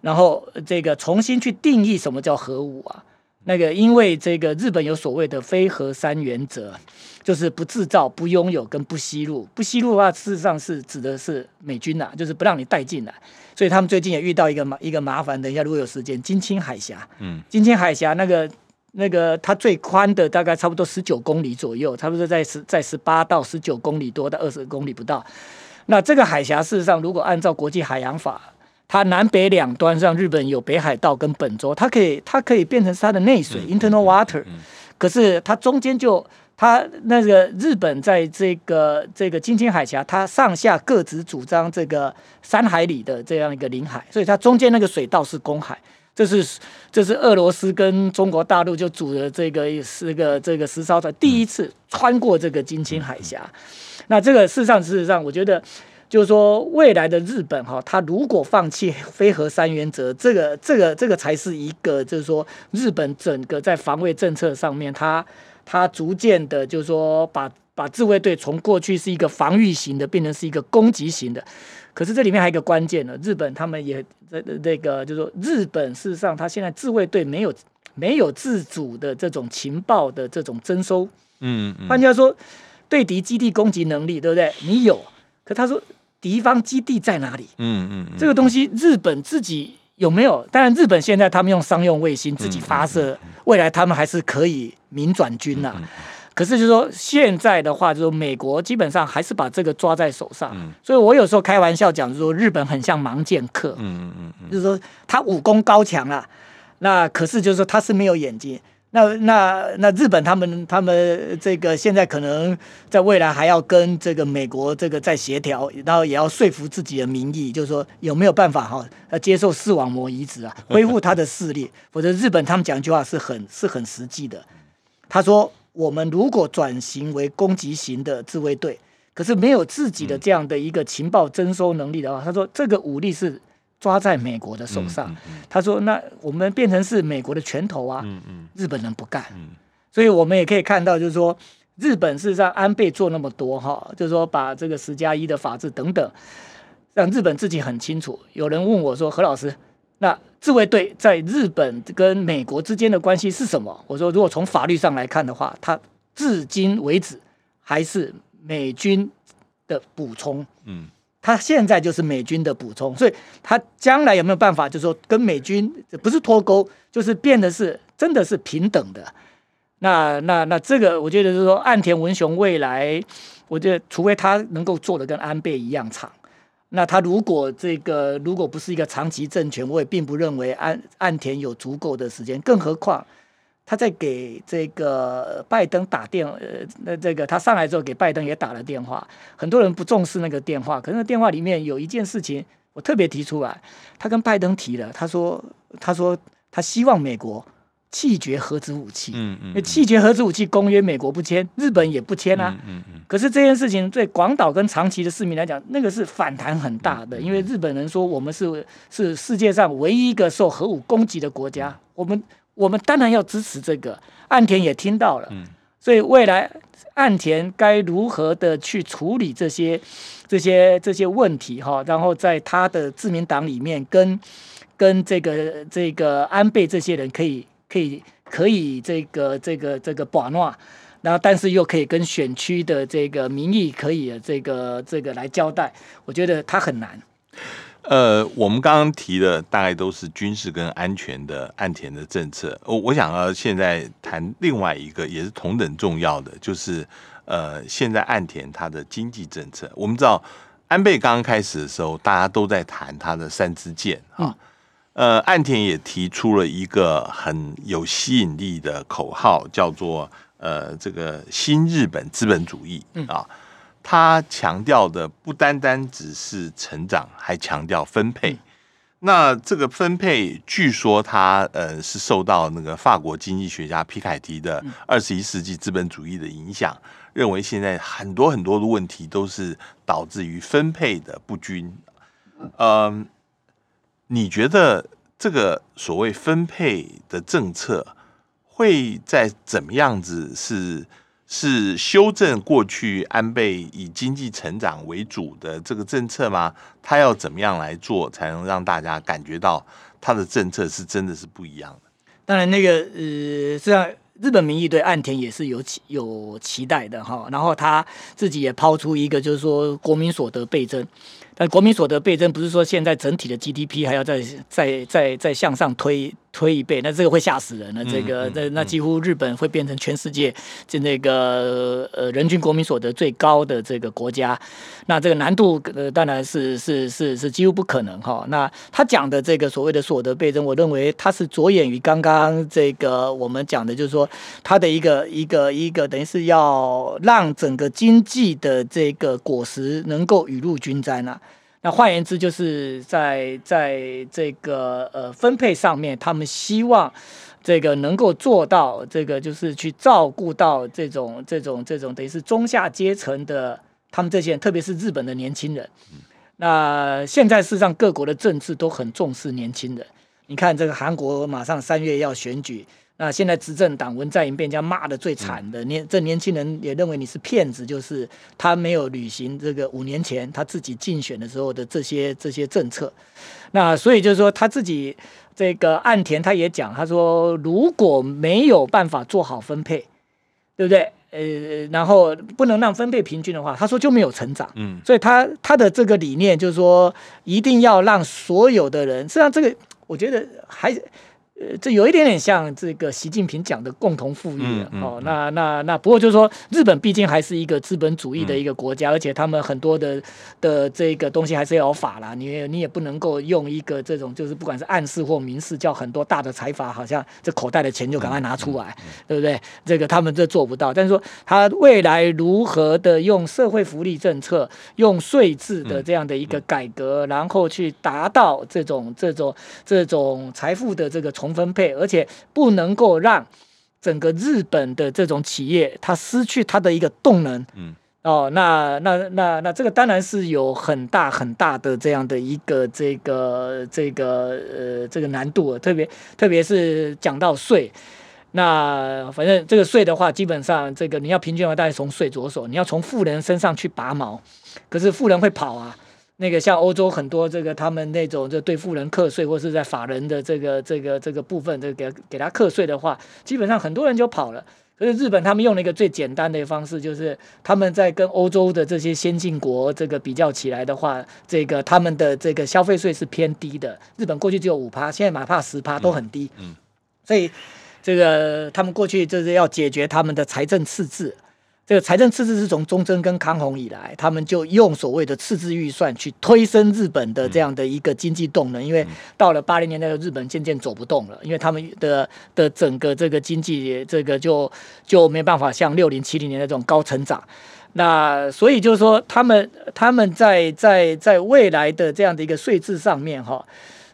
然后这个重新去定义什么叫核武啊？那个因为这个日本有所谓的非核三原则，就是不制造、不拥有跟不吸入。不吸入的话，事实上是指的是美军呐，就是不让你带进来。所以他们最近也遇到一个麻一个麻烦，等一下如果有时间，金青海峡，嗯，金青海峡那个那个它最宽的大概差不多十九公里左右，差不多在十在十八到十九公里多到二十公里不到。那这个海峡事实上，如果按照国际海洋法，它南北两端让日本有北海道跟本州，它可以它可以变成是它的内水 （internal water），可是它中间就。他那个日本在这个这个金青海峡，它上下各自主张这个三海里的这样一个领海，所以它中间那个水道是公海。这是这是俄罗斯跟中国大陆就组的这个是个这个石烧船第一次穿过这个金青海峡。那这个事实上，事实上，我觉得就是说，未来的日本哈，他如果放弃非核三原则，这个这个这个才是一个就是说，日本整个在防卫政策上面，它。他逐渐的，就是说，把把自卫队从过去是一个防御型的，变成是一个攻击型的。可是这里面还有一个关键呢，日本他们也这那个，就是说，日本事实上，他现在自卫队没有没有自主的这种情报的这种征收。嗯嗯。换句话说，对敌基地攻击能力，对不对？你有，可他说敌方基地在哪里？嗯嗯。这个东西日本自己有没有？当然，日本现在他们用商用卫星自己发射，未来他们还是可以。民转军呐，可是就是说现在的话，就是美国基本上还是把这个抓在手上，所以我有时候开玩笑讲，说日本很像盲剑客，嗯嗯嗯，就是说他武功高强啊，那可是就是说他是没有眼睛，那那那日本他们他们这个现在可能在未来还要跟这个美国这个在协调，然后也要说服自己的民意，就是说有没有办法哈，要接受视网膜移植啊，恢复他的视力，否则日本他们讲一句话是很是很实际的。他说：“我们如果转型为攻击型的自卫队，可是没有自己的这样的一个情报征收能力的话，他说这个武力是抓在美国的手上。他说那我们变成是美国的拳头啊，日本人不干。所以我们也可以看到，就是说日本事实上安倍做那么多哈，就是说把这个十加一的法制等等，让日本自己很清楚。有人问我说何老师。那自卫队在日本跟美国之间的关系是什么？我说，如果从法律上来看的话，它至今为止还是美军的补充。嗯，他现在就是美军的补充，所以他将来有没有办法，就是说跟美军不是脱钩，就是变得是真的是平等的。那那那这个，我觉得就是说，岸田文雄未来，我觉得除非他能够做的跟安倍一样长。那他如果这个如果不是一个长期政权，我也并不认为岸岸田有足够的时间。更何况他在给这个拜登打电，呃，那这个他上来之后给拜登也打了电话，很多人不重视那个电话，可是电话里面有一件事情我特别提出来，他跟拜登提了，他说他说他希望美国。弃绝核子武器，嗯嗯，弃绝核子武器公约，美国不签，日本也不签啊，嗯嗯。可是这件事情对广岛跟长崎的市民来讲，那个是反弹很大的，因为日本人说我们是是世界上唯一一个受核武攻击的国家，我们我们当然要支持这个。岸田也听到了，嗯，所以未来岸田该如何的去处理这些这些这些问题哈？然后在他的自民党里面跟跟这个这个安倍这些人可以。可以可以这个这个这个把诺，然后但是又可以跟选区的这个民意可以这个这个来交代，我觉得他很难。呃，我们刚刚提的大概都是军事跟安全的岸田的政策，我我想要现在谈另外一个也是同等重要的，就是呃，现在岸田他的经济政策。我们知道安倍刚刚开始的时候，大家都在谈他的三支箭啊。呃，岸田也提出了一个很有吸引力的口号，叫做“呃，这个新日本资本主义”啊。他强调的不单单只是成长，还强调分配。那这个分配，据说他呃是受到那个法国经济学家皮凯提的二十一世纪资本主义的影响，认为现在很多很多的问题都是导致于分配的不均。嗯。你觉得这个所谓分配的政策会在怎么样子？是是修正过去安倍以经济成长为主的这个政策吗？他要怎么样来做，才能让大家感觉到他的政策是真的是不一样的？当然，那个呃，实际上日本民意对岸田也是有期有期待的哈。然后他自己也抛出一个，就是说国民所得倍增。但国民所得倍增不是说现在整体的 GDP 还要再再再再向上推推一倍，那这个会吓死人了。这个那那几乎日本会变成全世界就那个呃人均国民所得最高的这个国家，那这个难度呃当然是是是是几乎不可能哈。那他讲的这个所谓的所得倍增，我认为他是着眼于刚刚这个我们讲的，就是说他的一个一个一个等于是要让整个经济的这个果实能够雨露均沾啊。那换言之，就是在在这个呃分配上面，他们希望这个能够做到这个，就是去照顾到这种这种这种等于是中下阶层的他们这些人，特别是日本的年轻人。那现在事实上各国的政治都很重视年轻人，你看这个韩国马上三月要选举。那现在执政党文在寅被人家骂的最惨的年，这年轻人也认为你是骗子，就是他没有履行这个五年前他自己竞选的时候的这些这些政策。那所以就是说他自己这个岸田他也讲，他说如果没有办法做好分配，对不对？呃，然后不能让分配平均的话，他说就没有成长。嗯，所以他他的这个理念就是说一定要让所有的人，实际上这个我觉得还。呃，这有一点点像这个习近平讲的共同富裕哦。那那那，不过就是说，日本毕竟还是一个资本主义的一个国家，而且他们很多的的这个东西还是要有法啦。你你也不能够用一个这种就是不管是暗示或明示，叫很多大的财阀好像这口袋的钱就赶快拿出来，对不对？这个他们这做不到。但是说他未来如何的用社会福利政策、用税制的这样的一个改革，然后去达到这种这种这种财富的这个重。分配，而且不能够让整个日本的这种企业，它失去它的一个动能。嗯。哦，那那那那这个当然是有很大很大的这样的一个这个这个呃这个难度，特别特别是讲到税，那反正这个税的话，基本上这个你要平均的话，大概从税着手，你要从富人身上去拔毛，可是富人会跑啊，那个像欧洲很多这个他们那种就对富人课税，或是在法人的这个这个这个部分，这给给他课税的话，基本上很多人就跑了。可是日本他们用了一个最简单的方式，就是他们在跟欧洲的这些先进国这个比较起来的话，这个他们的这个消费税是偏低的。日本过去只有五趴，现在哪怕十趴都很低。嗯，所以这个他们过去就是要解决他们的财政赤字。这个财政赤字是从中贞跟康弘以来，他们就用所谓的赤字预算去推升日本的这样的一个经济动能。因为到了八零年代的日本渐渐走不动了，因为他们的的整个这个经济这个就就没办法像六零七零年代这种高成长。那所以就是说，他们他们在在在未来的这样的一个税制上面哈，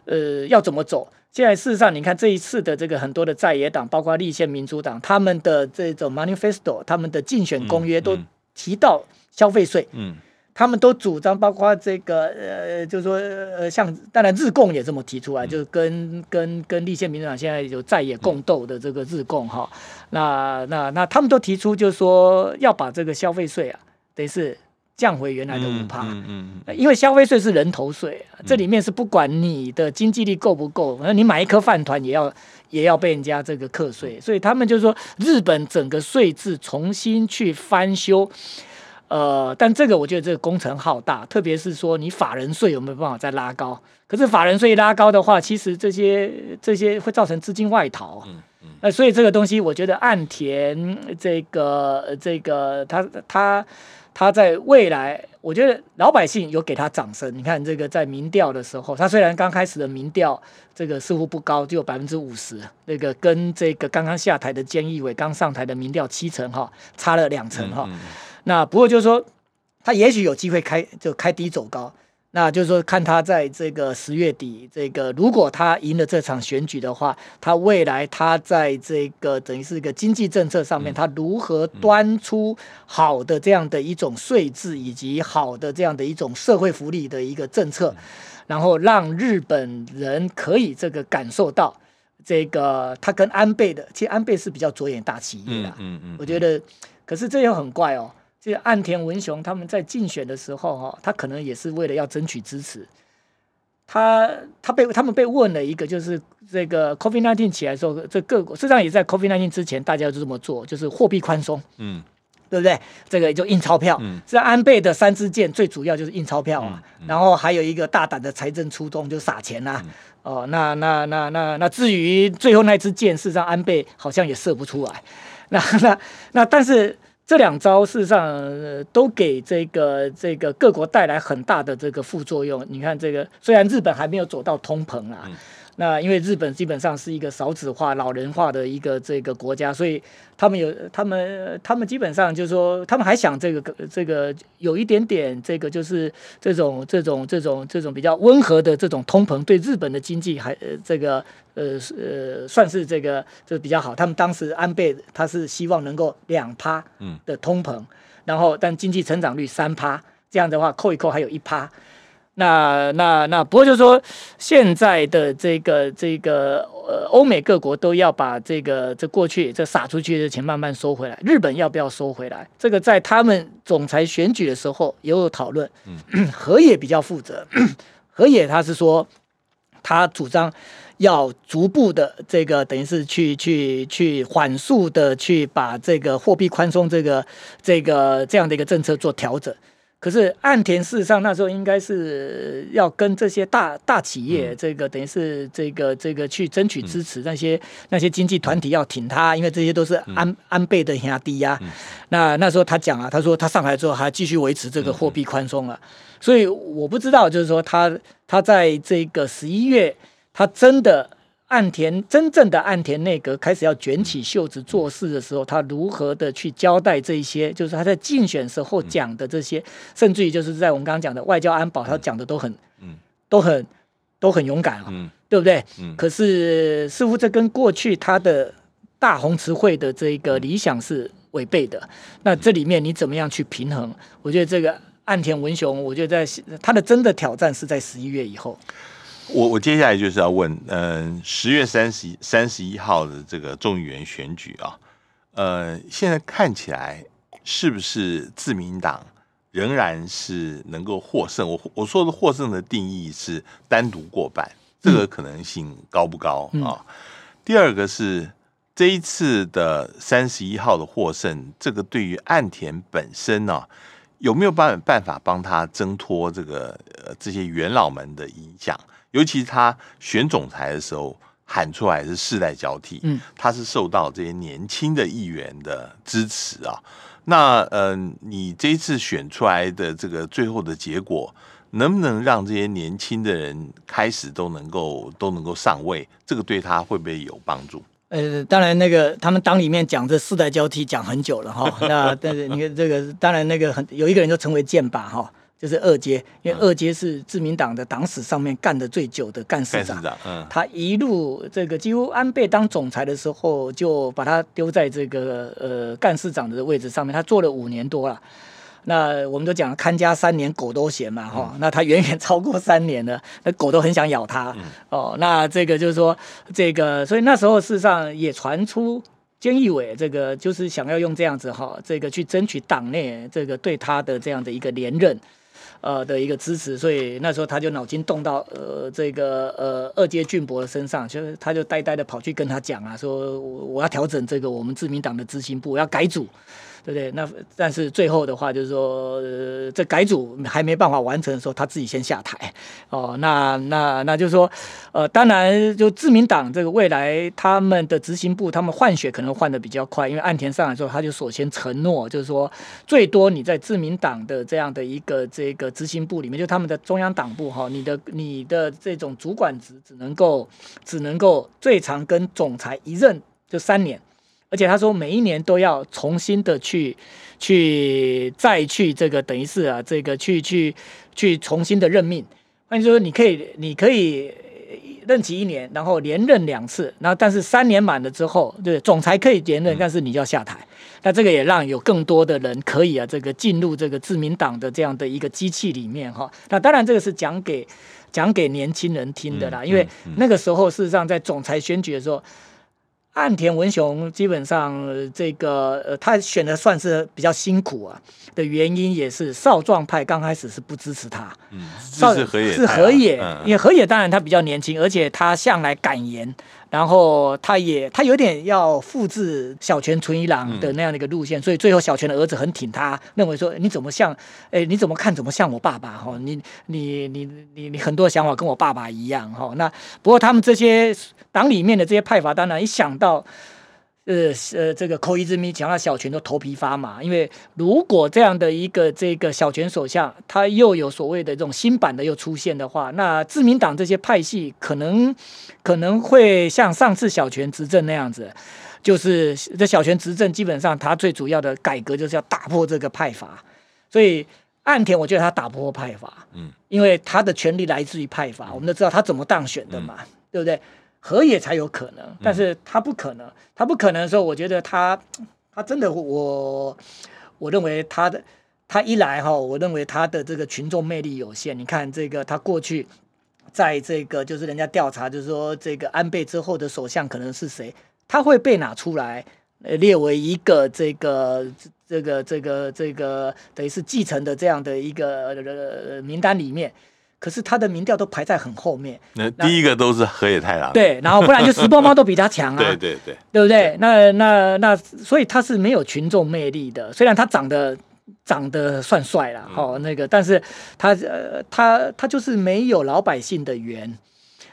呃，要怎么走？现在事实上，你看这一次的这个很多的在野党，包括立宪民主党，他们的这种 manifesto，他们的竞选公约都提到消费税。嗯，他们都主张，包括这个呃，就是说呃，像当然日共也这么提出来，就是跟跟跟立宪民主党现在有在野共斗的这个日共哈，那那那他们都提出，就是说要把这个消费税啊，等于是。降回原来的五趴，嗯嗯因为消费税是人头税，这里面是不管你的经济力够不够，反正你买一颗饭团也要也要被人家这个课税，所以他们就说日本整个税制重新去翻修，呃，但这个我觉得这个工程浩大，特别是说你法人税有没有办法再拉高？可是法人税拉高的话，其实这些这些会造成资金外逃，嗯嗯，那所以这个东西我觉得岸田这个这个他他。他在未来，我觉得老百姓有给他掌声。你看这个在民调的时候，他虽然刚开始的民调这个似乎不高，只有百分之五十，那个跟这个刚刚下台的菅义伟刚上台的民调七成哈，差了两成哈。那不过就是说，他也许有机会开就开低走高。那就是说，看他在这个十月底，这个如果他赢了这场选举的话，他未来他在这个等于是一个经济政策上面，他如何端出好的这样的一种税制，以及好的这样的一种社会福利的一个政策，然后让日本人可以这个感受到这个他跟安倍的，其实安倍是比较着眼大企业的，嗯嗯，我觉得，可是这又很怪哦。这岸田文雄他们在竞选的时候，哈，他可能也是为了要争取支持。他他被他们被问了一个，就是这个 COVID nineteen 起来的时候，这各国实际上也在 COVID nineteen 之前，大家就这么做，就是货币宽松，嗯，对不对？这个就印钞票。嗯，这安倍的三支箭最主要就是印钞票啊，然后还有一个大胆的财政出动，就撒钱呐。哦，那那那那那至于最后那支箭，事实上安倍好像也射不出来。那那那但是。这两招事实上都给这个这个各国带来很大的这个副作用。你看，这个虽然日本还没有走到通膨啊。那因为日本基本上是一个少子化、老人化的一个这个国家，所以他们有他们他们基本上就是说，他们还想这个这个有一点点这个就是这种这种这种这种比较温和的这种通膨，对日本的经济还这个呃呃算是这个这比较好。他们当时安倍他是希望能够两趴的通膨，然后但经济成长率三趴，这样的话扣一扣还有一趴。那那那，不过就是说，现在的这个这个呃，欧美各国都要把这个这过去这撒出去的钱慢慢收回来。日本要不要收回来？这个在他们总裁选举的时候也有讨论。嗯，河野比较负责，河野他是说，他主张要逐步的这个等于是去去去缓速的去把这个货币宽松这个这个这样的一个政策做调整。可是岸田事实上那时候应该是要跟这些大大企业，这个等于是这个这个去争取支持，那些那些经济团体要挺他，因为这些都是安安倍的压低呀。那那时候他讲啊，他说他上台之后还继续维持这个货币宽松啊，所以我不知道就是说他他在这个十一月他真的。岸田真正的岸田内阁开始要卷起袖子做事的时候，他如何的去交代这一些？就是他在竞选时候讲的这些，甚至于就是在我们刚刚讲的外交安保，他讲的都很，嗯，都很都很勇敢啊，对不对？可是似乎这跟过去他的大红词汇的这个理想是违背的。那这里面你怎么样去平衡？我觉得这个岸田文雄，我觉得在他的真的挑战是在十一月以后。我我接下来就是要问，嗯，十月三十三十一号的这个众议员选举啊，呃，现在看起来是不是自民党仍然是能够获胜？我我说的获胜的定义是单独过半，这个可能性高不高啊？第二个是这一次的三十一号的获胜，这个对于岸田本身呢，有没有办办法帮他挣脱这个呃这些元老们的影响？尤其他选总裁的时候喊出来是世代交替，嗯，他是受到这些年轻的议员的支持啊。那呃，你这一次选出来的这个最后的结果，能不能让这些年轻的人开始都能够都能够上位？这个对他会不会有帮助？呃，当然，那个他们党里面讲这世代交替讲很久了哈。那但是你看这个，当然那个很有一个人就成为剑拔哈。就是二阶，因为二阶是自民党的党史上面干的最久的干事长。嗯，他一路这个几乎安倍当总裁的时候，就把他丢在这个呃干事长的位置上面，他做了五年多了。那我们都讲看家三年，狗都嫌嘛哈。那他远远超过三年了，那狗都很想咬他。哦，那这个就是说这个，所以那时候事实上也传出菅义伟这个就是想要用这样子哈，这个去争取党内这个对他的这样的一个连任。呃的一个支持，所以那时候他就脑筋动到呃这个呃二阶俊博的身上，就他就呆呆的跑去跟他讲啊，说我要调整这个我们自民党的执行部，我要改组。对不对？那但是最后的话就是说，这改组还没办法完成的时候，他自己先下台。哦，那那那就是说，呃，当然就自民党这个未来他们的执行部，他们换血可能换的比较快，因为岸田上来之后，他就首先承诺，就是说最多你在自民党的这样的一个这个执行部里面，就他们的中央党部哈，你的你的这种主管职只能够只能够最长跟总裁一任就三年。而且他说，每一年都要重新的去，去再去这个等于是啊，这个去去去重新的任命。换句话说你可以，你可以任期一年，然后连任两次，然后但是三年满了之后，对总裁可以连任，但是你就要下台。那这个也让有更多的人可以啊，这个进入这个自民党的这样的一个机器里面哈。那当然这个是讲给讲给年轻人听的啦，因为那个时候事实上在总裁选举的时候。岸田文雄基本上这个呃，他选的算是比较辛苦啊的原因，也是少壮派刚开始是不支持他。嗯，是河野，是河野，因为河野当然他比较年轻，而且他向来敢言，然后他也他有点要复制小泉纯一郎的那样的一个路线，所以最后小泉的儿子很挺他，认为说你怎么像，哎，你怎么看怎么像我爸爸哈？你你你你你很多想法跟我爸爸一样哈。那不过他们这些。党里面的这些派阀，当然一想到，呃呃，这个扣一之咪，讲到小泉都头皮发麻。因为如果这样的一个这个小泉首相，他又有所谓的这种新版的又出现的话，那自民党这些派系可能可能会像上次小泉执政那样子，就是这小泉执政基本上他最主要的改革就是要打破这个派阀。所以岸田，我觉得他打破派阀，嗯，因为他的权力来自于派阀，我们都知道他怎么当选的嘛，对不对？河野才有可能，但是他不可能，他不可能的时候，我觉得他，他真的，我我认为他的，他一来哈，我认为他的这个群众魅力有限。你看这个，他过去在这个就是人家调查，就是说这个安倍之后的首相可能是谁，他会被拿出来列为一个这个这个这个这个等于是继承的这样的一个名单里面。可是他的民调都排在很后面，那第一个都是河野太郎，对，然后不然就石破猫都比他强啊，对对对，对不对？那那那，所以他是没有群众魅力的。虽然他长得长得算帅了，哦，那个，但是他呃他他就是没有老百姓的缘。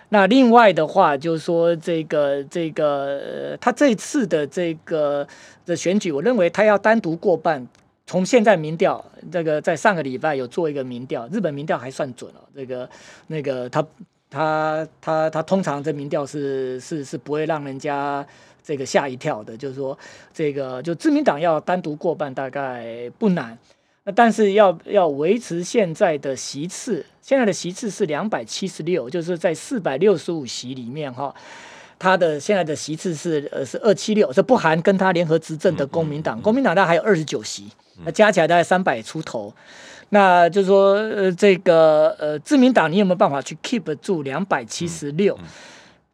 那另外的话，就是说这个这个他这次的这个的选举，我认为他要单独过半。从现在民调，这个在上个礼拜有做一个民调，日本民调还算准哦。这个那个他他他他通常这民调是是是不会让人家这个吓一跳的，就是说这个就自民党要单独过半大概不难，那但是要要维持现在的席次，现在的席次是两百七十六，就是在四百六十五席里面哈。他的现在的席次是呃是二七六，是不含跟他联合执政的公民党，公民党大概还有二十九席，那加起来大概三百出头。那就是说，呃，这个呃，自民党你有没有办法去 keep 住两百七十六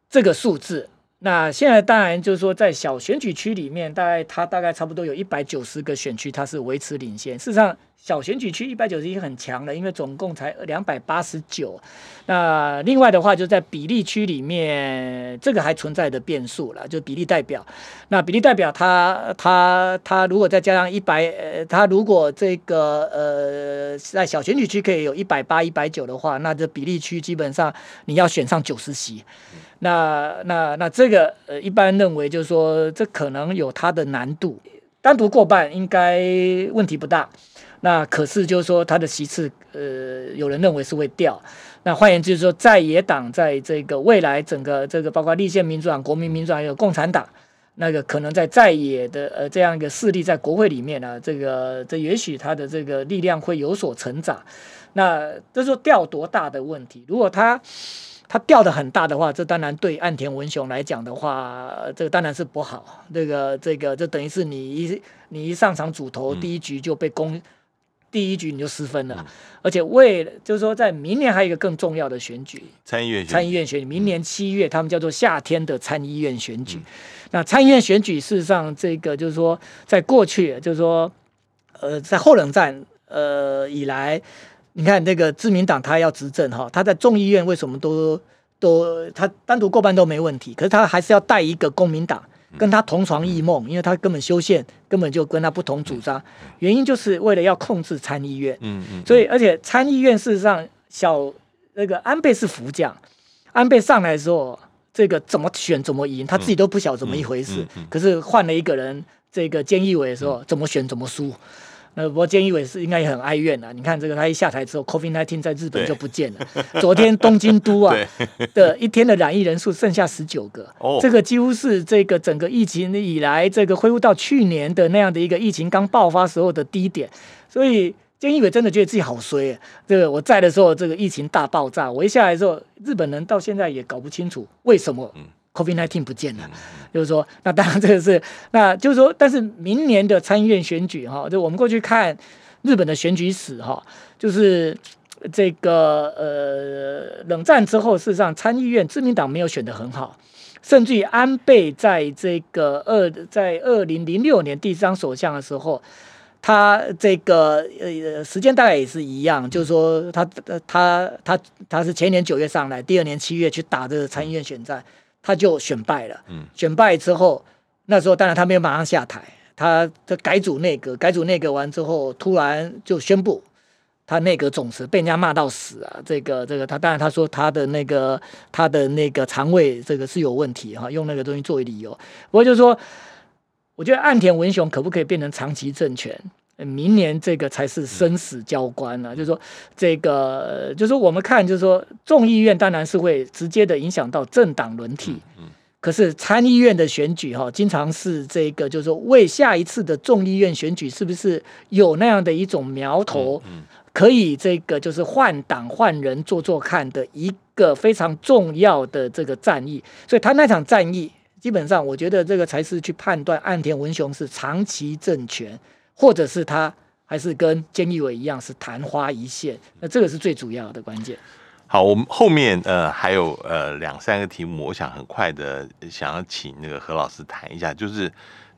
这个数字？那现在当然就是说，在小选举区里面，大概它大概差不多有一百九十个选区，它是维持领先。事实上，小选举区一百九十一很强了，因为总共才两百八十九。那另外的话，就在比例区里面，这个还存在的变数了，就比例代表。那比例代表，它它它如果再加上一百，呃，它如果这个呃在小选举区可以有一百八、一百九的话，那这比例区基本上你要选上九十席。那那那这个呃，一般认为就是说，这可能有它的难度。单独过半应该问题不大。那可是就是说，它的席次呃，有人认为是会掉。那换言之，就是说，在野党在这个未来整个这个包括立宪民主党、国民民主党还有共产党，那个可能在在野的呃这样一个势力在国会里面呢，这个这也许它的这个力量会有所成长。那这说掉多大的问题？如果它它掉的很大的话，这当然对岸田文雄来讲的话，这个当然是不好。这个这个，这等于是你一你一上场主投第一局就被攻，第一局你就失分了。而且为了就是说，在明年还有一个更重要的选举，参议院参议院选举，明年七月他们叫做夏天的参议院选举。那参议院选举事实上，这个就是说，在过去就是说，呃，在后冷战呃以来。你看那个自民党，他要执政哈，他在众议院为什么都都他单独过半都没问题，可是他还是要带一个公民党跟他同床异梦，因为他根本修宪根本就跟他不同主张，原因就是为了要控制参议院。嗯嗯。所以而且参议院事实上小那个安倍是副将，安倍上来的时候，这个怎么选怎么赢，他自己都不晓怎么一回事。可是换了一个人，这个菅义伟的时候，怎么选怎么输。那不过菅义伟是应该也很哀怨啊。你看这个，他一下台之后，COVID nineteen 在日本就不见了。昨天东京都啊 的一天的染疫人数剩下十九个，这个几乎是这个整个疫情以来这个恢复到去年的那样的一个疫情刚爆发时候的低点。所以菅义伟真的觉得自己好衰。这个我在的时候，这个疫情大爆炸，我一下来之后，日本人到现在也搞不清楚为什么。Covid nineteen 不见了，就是说，那当然这个是，那就是说，但是明年的参议院选举哈，就我们过去看日本的选举史哈，就是这个呃冷战之后，事实上参议院自民党没有选得很好，甚至于安倍在这个二在二零零六年第一张首相的时候，他这个呃时间大概也是一样，就是说他他他他是前年九月上来，第二年七月去打这个参议院选战。他就选败了，选败之后，那时候当然他没有马上下台，他他改组内阁，改组内阁完之后，突然就宣布他内阁总辞，被人家骂到死啊！这个这个，他当然他说他的那个他的那个肠胃这个是有问题哈，用那个东西作为理由。不过就是说，我觉得岸田文雄可不可以变成长期政权？明年这个才是生死交关了，就是说，这个就是我们看，就是说，众议院当然是会直接的影响到政党轮替，嗯，可是参议院的选举哈，经常是这个，就是说，为下一次的众议院选举是不是有那样的一种苗头，可以这个就是换党换人做做看的一个非常重要的这个战役，所以他那场战役，基本上我觉得这个才是去判断岸田文雄是长期政权。或者是他还是跟菅义伟一样是昙花一现，那这个是最主要的关键。好，我们后面呃还有呃两三个题目，我想很快的想要请那个何老师谈一下，就是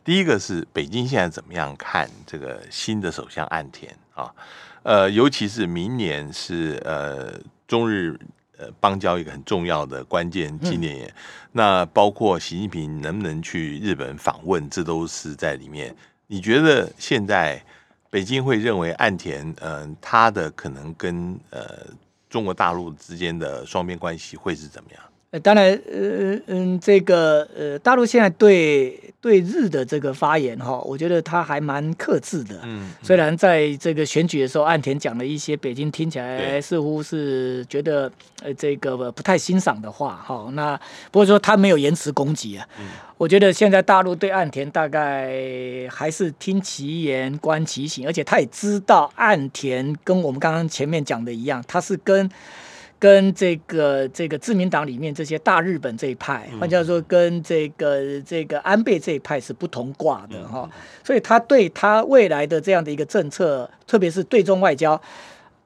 第一个是北京现在怎么样看这个新的首相岸田啊？呃，尤其是明年是呃中日呃邦交一个很重要的关键纪念年，那包括习近平能不能去日本访问，这都是在里面。你觉得现在北京会认为岸田，嗯，他的可能跟呃中国大陆之间的双边关系会是怎么样？呃，当然，呃嗯，这个呃，大陆现在对对日的这个发言哈，我觉得他还蛮克制的。嗯，虽然在这个选举的时候，岸田讲了一些北京听起来似乎是觉得呃这个不太欣赏的话哈，那不过说他没有言辞攻击啊。嗯，我觉得现在大陆对岸田大概还是听其言观其行，而且他也知道岸田跟我们刚刚前面讲的一样，他是跟。跟这个这个自民党里面这些大日本这一派，换句话说，跟这个这个安倍这一派是不同挂的哈。所以他对他未来的这样的一个政策，特别是对中外交。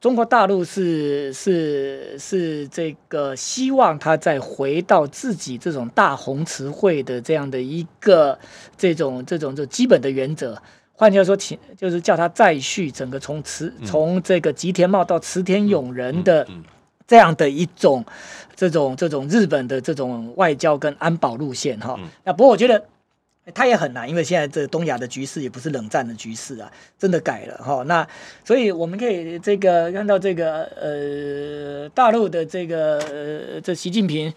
中国大陆是是是这个希望他再回到自己这种大红词汇的这样的一个这种这种就基本的原则，换句话说，请就是叫他再续整个从慈从这个吉田茂到池田勇人的这样的一种这种这种日本的这种外交跟安保路线哈。那不过我觉得。他也很难，因为现在这东亚的局势也不是冷战的局势啊，真的改了哈。那所以我们可以这个看到这个呃大陆的这个呃这习近平，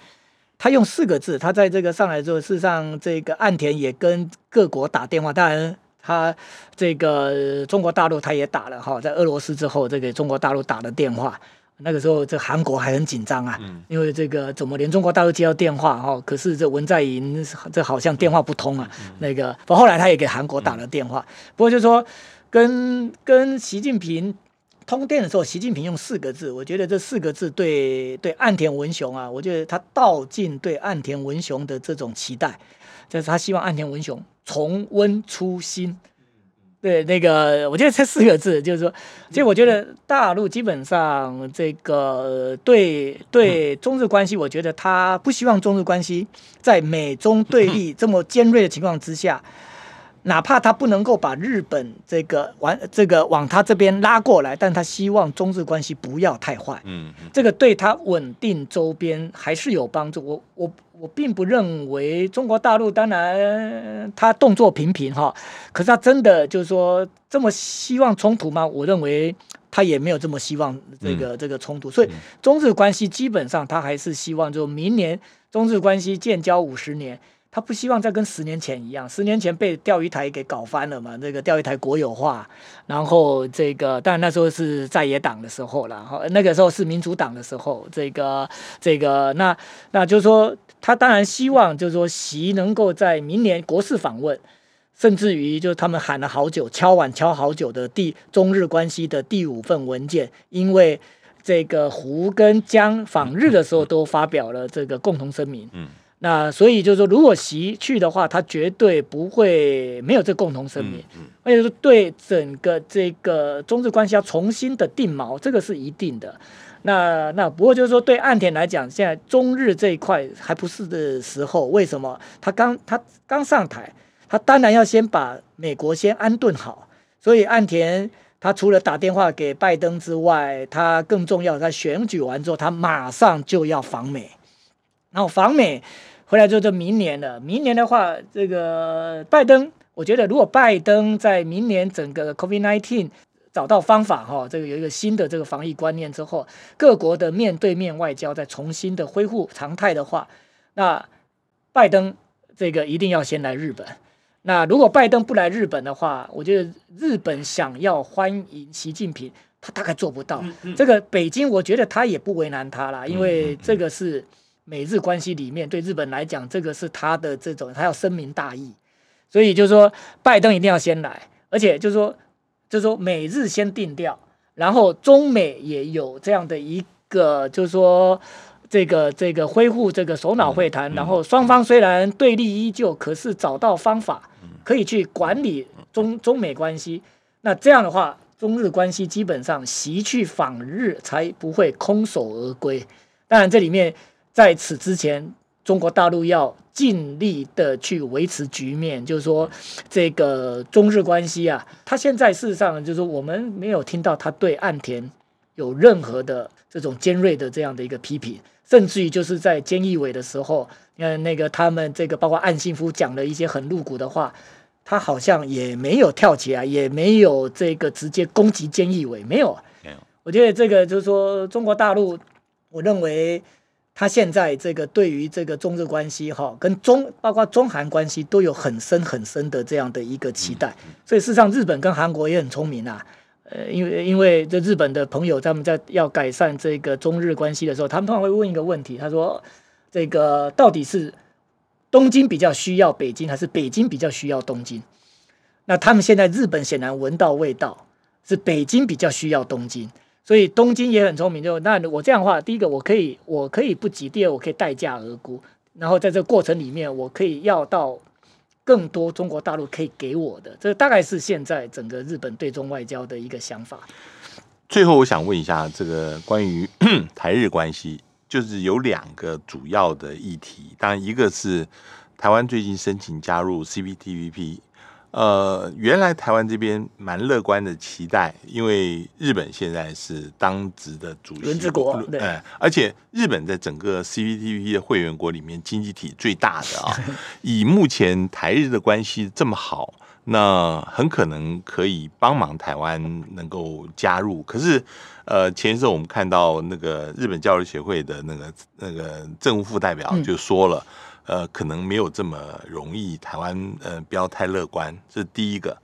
他用四个字，他在这个上来之后，事实上这个岸田也跟各国打电话，当然他这个中国大陆他也打了哈，在俄罗斯之后，这个中国大陆打了电话。那个时候，这韩国还很紧张啊，因为这个怎么连中国大陆接到电话哈？可是这文在寅这好像电话不通啊。那个，不后来他也给韩国打了电话。不过就说跟跟习近平通电的时候，习近平用四个字，我觉得这四个字对对岸田文雄啊，我觉得他道尽对岸田文雄的这种期待，就是他希望岸田文雄重温初心。对，那个我觉得这四个字就是说，其实我觉得大陆基本上这个对对中日关系，我觉得他不希望中日关系在美中对立这么尖锐的情况之下，哪怕他不能够把日本这个往这个往他这边拉过来，但他希望中日关系不要太坏，嗯，这个对他稳定周边还是有帮助。我我。我并不认为中国大陆，当然他动作频频哈，可是他真的就是说这么希望冲突吗？我认为他也没有这么希望这个这个冲突，所以中日关系基本上他还是希望，就明年中日关系建交五十年。他不希望再跟十年前一样，十年前被钓鱼台给搞翻了嘛？这个钓鱼台国有化，然后这个，但那时候是在野党的时候了，哈，那个时候是民主党的时候，这个这个，那那就是说，他当然希望就是说，习能够在明年国事访问，甚至于就他们喊了好久，敲碗敲好久的第中日关系的第五份文件，因为这个胡跟江访日的时候都发表了这个共同声明，嗯。那所以就是说，如果习去的话，他绝对不会没有这共同声明，而且是对整个这个中日关系要重新的定锚，这个是一定的。那那不过就是说，对岸田来讲，现在中日这一块还不是的时候，为什么？他刚他刚上台，他当然要先把美国先安顿好。所以岸田他除了打电话给拜登之外，他更重要，他选举完之后，他马上就要访美，然后访美。回来就这明年了。明年的话，这个拜登，我觉得如果拜登在明年整个 COVID-19 找到方法哈，这个有一个新的这个防疫观念之后，各国的面对面外交再重新的恢复常态的话，那拜登这个一定要先来日本。那如果拜登不来日本的话，我觉得日本想要欢迎习近平，他大概做不到。这个北京，我觉得他也不为难他啦，因为这个是。美日关系里面，对日本来讲，这个是他的这种，他要深明大义，所以就是说，拜登一定要先来，而且就是说，就是说，美日先定调，然后中美也有这样的一个，就是说，这个这个恢复这个首脑会谈，然后双方虽然对立依旧，可是找到方法可以去管理中中美关系，那这样的话，中日关系基本上习去访日才不会空手而归。当然，这里面。在此之前，中国大陆要尽力的去维持局面，就是说，这个中日关系啊，他现在事实上就是我们没有听到他对岸田有任何的这种尖锐的这样的一个批评，甚至于就是在菅义伟的时候，嗯，那个他们这个包括岸信夫讲了一些很露骨的话，他好像也没有跳起来，也没有这个直接攻击菅义伟，没有，没有。我觉得这个就是说，中国大陆，我认为。他现在这个对于这个中日关系哈，跟中包括中韩关系都有很深很深的这样的一个期待，所以事实上日本跟韩国也很聪明啊，呃，因为因为这日本的朋友他们在要改善这个中日关系的时候，他们通常会问一个问题，他说这个到底是东京比较需要北京，还是北京比较需要东京？那他们现在日本显然闻到味道，是北京比较需要东京。所以东京也很聪明，就那我这样的话，第一个我可以我可以不急，第二我可以待价而沽，然后在这个过程里面，我可以要到更多中国大陆可以给我的，这大概是现在整个日本对中外交的一个想法。最后，我想问一下，这个关于台日关系，就是有两个主要的议题，当然一个是台湾最近申请加入 CPTPP。呃，原来台湾这边蛮乐观的期待，因为日本现在是当值的主席，轮值国，对，而且日本在整个 CPTPP 的会员国里面经济体最大的啊，以目前台日的关系这么好，那很可能可以帮忙台湾能够加入。可是，呃，前一阵我们看到那个日本教育协会的那个那个政务副代表就说了。呃，可能没有这么容易。台湾呃，不要太乐观，这是第一个。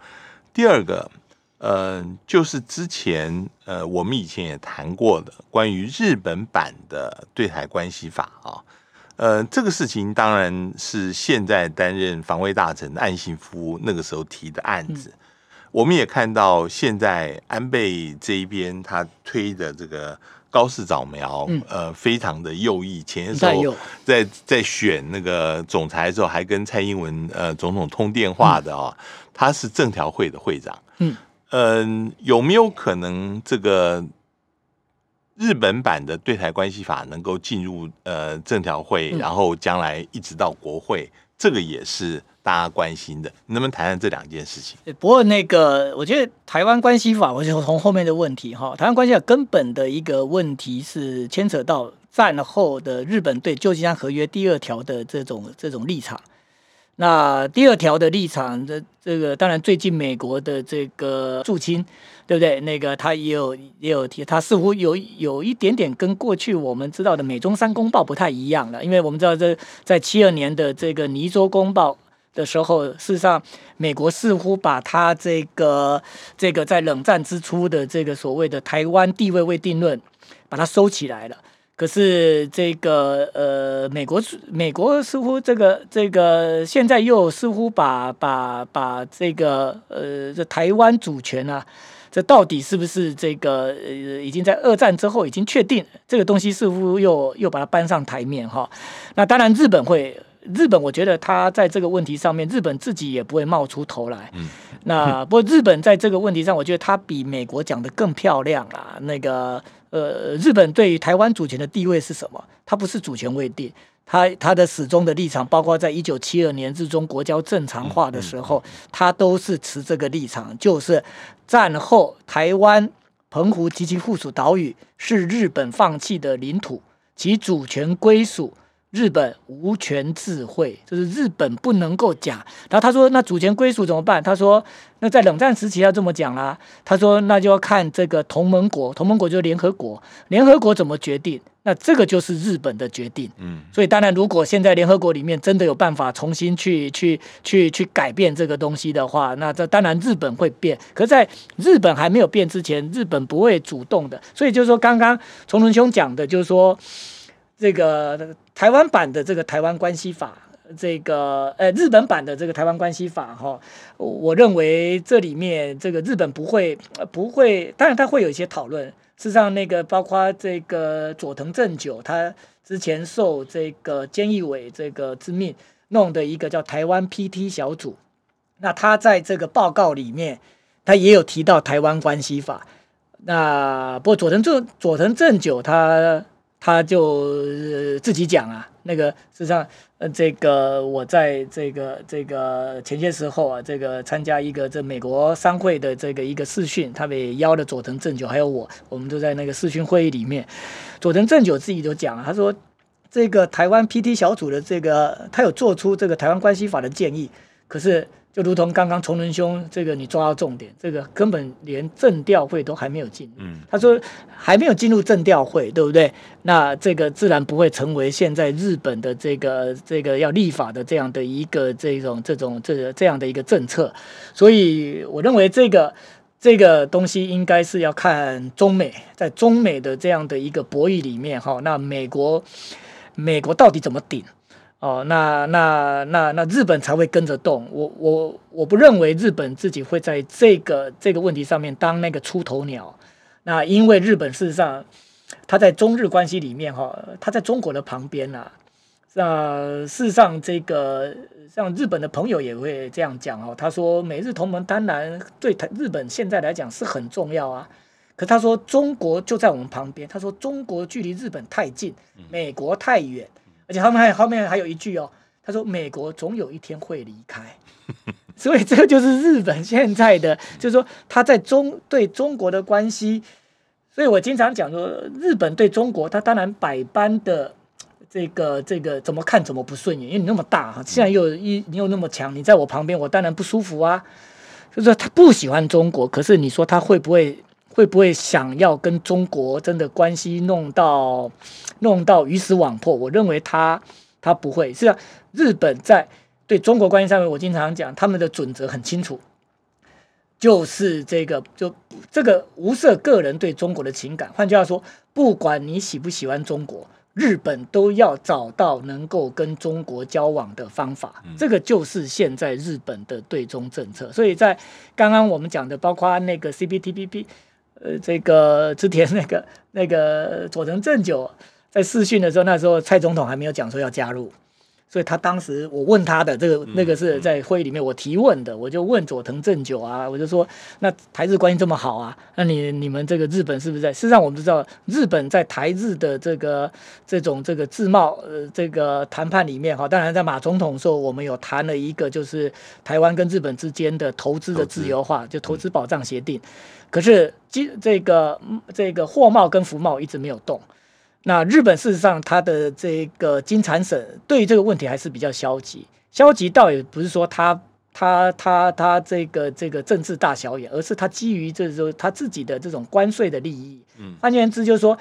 第二个，呃，就是之前呃，我们以前也谈过的关于日本版的对台关系法啊。呃，这个事情当然是现在担任防卫大臣的岸信夫那个时候提的案子。我们也看到现在安倍这一边他推的这个。高市早苗，呃，非常的右翼。前时候在在选那个总裁的时候，还跟蔡英文呃总统通电话的啊。他是政调会的会长。嗯嗯，有没有可能这个日本版的对台关系法能够进入呃政调会，然后将来一直到国会？这个也是。大家关心的，能不能谈谈这两件事情？不过那个，我觉得台湾关系法，我就从后面的问题哈，台湾关系法根本的一个问题是牵扯到战后的日本对旧金山合约第二条的这种这种立场。那第二条的立场，这这个当然最近美国的这个驻青，对不对？那个他也有也有提，他似乎有有一点点跟过去我们知道的美中三公报不太一样了，因为我们知道这在七二年的这个尼州公报。的时候，事实上，美国似乎把他这个这个在冷战之初的这个所谓的台湾地位未定论，把它收起来了。可是这个呃，美国美国似乎这个这个现在又似乎把把把这个呃这台湾主权啊，这到底是不是这个呃已经在二战之后已经确定这个东西，似乎又又把它搬上台面哈？那当然，日本会。日本，我觉得他在这个问题上面，日本自己也不会冒出头来。嗯，那 不过日本在这个问题上，我觉得他比美国讲的更漂亮啊。那个呃，日本对于台湾主权的地位是什么？它不是主权未定，它它的始终的立场，包括在一九七二年日中国交正常化的时候，它都是持这个立场，就是战后台湾、澎湖及其附属岛屿是日本放弃的领土，其主权归属。日本无权智慧，就是日本不能够讲。然后他说：“那主权归属怎么办？”他说：“那在冷战时期要这么讲啦。”他说：“那就要看这个同盟国，同盟国就是联合国，联合国怎么决定？那这个就是日本的决定。”嗯，所以当然，如果现在联合国里面真的有办法重新去去去去改变这个东西的话，那这当然日本会变。可在日本还没有变之前，日本不会主动的。所以就是说，刚刚崇伦兄讲的，就是说。这个台湾版的这个台湾关系法，这个呃日本版的这个台湾关系法哈，我认为这里面这个日本不会不会，当然他会有一些讨论。事实上，那个包括这个佐藤正久，他之前受这个菅义伟这个之命弄的一个叫台湾 PT 小组，那他在这个报告里面，他也有提到台湾关系法。那不过佐藤正佐藤正久他。他就自己讲啊，那个实际上，呃，这个我在这个这个前些时候啊，这个参加一个这美国商会的这个一个视讯，他们也邀了佐藤正久还有我，我们都在那个视讯会议里面，佐藤正久自己都讲了，他说这个台湾 PT 小组的这个他有做出这个台湾关系法的建议，可是。就如同刚刚崇仁兄这个你抓到重点，这个根本连政调会都还没有进。嗯，他说还没有进入政调会，对不对？那这个自然不会成为现在日本的这个这个要立法的这样的一个这种这种这这样的一个政策。所以我认为这个这个东西应该是要看中美在中美的这样的一个博弈里面哈，那美国美国到底怎么顶？哦，那那那那日本才会跟着动。我我我不认为日本自己会在这个这个问题上面当那个出头鸟。那因为日本事实上，它在中日关系里面哈，它在中国的旁边呐。那事实上，这个像日本的朋友也会这样讲哦。他说，美日同盟当然对台日本现在来讲是很重要啊。可他说，中国就在我们旁边。他说，中国距离日本太近，美国太远。而且他们还后面还有一句哦，他说，美国总有一天会离开。所以这个就是日本现在的，就是说他在中对中国的关系。所以我经常讲说，日本对中国，他当然百般的这个这个怎么看怎么不顺眼，因为你那么大哈，现在又一你又那么强，你在我旁边，我当然不舒服啊。就是说他不喜欢中国，可是你说他会不会会不会想要跟中国真的关系弄到弄到鱼死网破？我认为他他不会。是啊，日本在。对中国关系上面，我经常讲，他们的准则很清楚，就是这个，就这个无涉个人对中国的情感。换句话说，不管你喜不喜欢中国，日本都要找到能够跟中国交往的方法。这个就是现在日本的对中政策。所以在刚刚我们讲的，包括那个 CPTPP，呃，这个之前那个那个佐藤正久在试训的时候，那时候蔡总统还没有讲说要加入。所以他当时我问他的这个那个是在会议里面我提问的，我就问佐藤正久啊，我就说那台日关系这么好啊，那你你们这个日本是不是在？事实上我们知道日本在台日的这个这种这个自贸呃这个谈判里面哈，当然在马总统的时候我们有谈了一个就是台湾跟日本之间的投资的自由化，就投资保障协定，可是这这个这个货贸跟服贸一直没有动。那日本事实上，它的这个金产省对于这个问题还是比较消极，消极倒也不是说他他他他这个这个政治大小眼，而是他基于就是说他自己的这种关税的利益。嗯，换言之，就是说。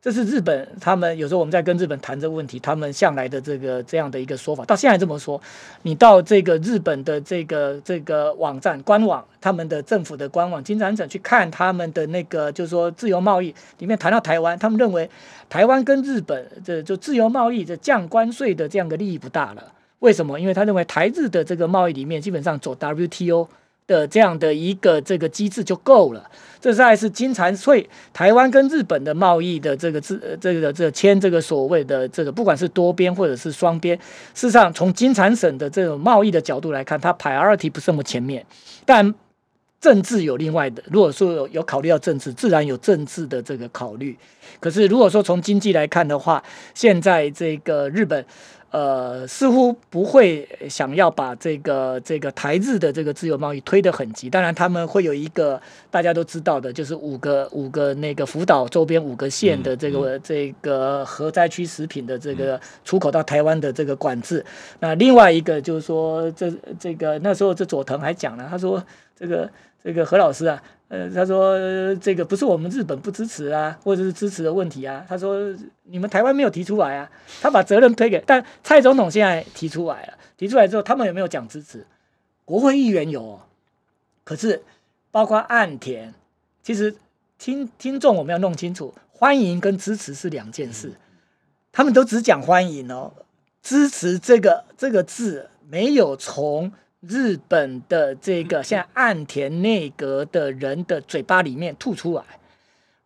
这是日本，他们有时候我们在跟日本谈这个问题，他们向来的这个这样的一个说法，到现在这么说，你到这个日本的这个这个网站官网，他们的政府的官网，经常者去看他们的那个，就是说自由贸易里面谈到台湾，他们认为台湾跟日本这就自由贸易的降关税的这样的利益不大了。为什么？因为他认为台日的这个贸易里面基本上走 WTO。的这样的一个这个机制就够了。这在是金蝉税，台湾跟日本的贸易的这个自这个这签这个所谓的这个，不管是多边或者是双边，事实上从金蝉省的这种贸易的角度来看，它 priority 不是那么前面。但政治有另外的，如果说有有考虑到政治，自然有政治的这个考虑。可是如果说从经济来看的话，现在这个日本。呃，似乎不会想要把这个这个台日的这个自由贸易推得很急。当然，他们会有一个大家都知道的，就是五个五个那个福岛周边五个县的这个这个核灾区食品的这个出口到台湾的这个管制。那另外一个就是说，这这个那时候这佐藤还讲了，他说这个这个何老师啊。呃，他说这个不是我们日本不支持啊，或者是支持的问题啊。他说你们台湾没有提出来啊，他把责任推给，但蔡总统现在提出来了，提出来之后，他们有没有讲支持？国会议员有，可是包括岸田，其实听听众我们要弄清楚，欢迎跟支持是两件事，他们都只讲欢迎哦，支持这个这个字没有从。日本的这个现在岸田内阁的人的嘴巴里面吐出来，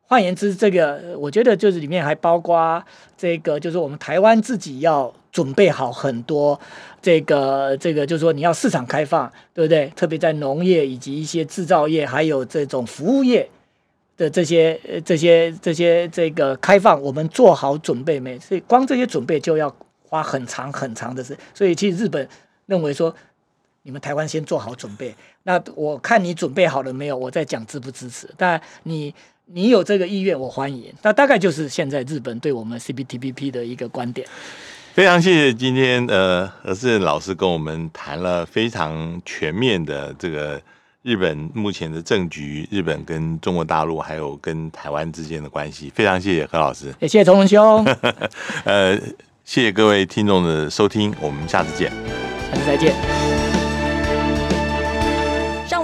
换言之，这个我觉得就是里面还包括这个，就是我们台湾自己要准备好很多这个这个，就是说你要市场开放，对不对？特别在农业以及一些制造业，还有这种服务业的这些这些这些这个开放，我们做好准备没？所以光这些准备就要花很长很长的时间，所以其实日本认为说。你们台湾先做好准备，那我看你准备好了没有，我再讲支不支持。但你你有这个意愿，我欢迎。那大概就是现在日本对我们 CPTPP 的一个观点。非常谢谢今天呃何志老师跟我们谈了非常全面的这个日本目前的政局，日本跟中国大陆还有跟台湾之间的关系。非常谢谢何老师，也谢谢崇文兄。呃，谢谢各位听众的收听，我们下次见，下次再见。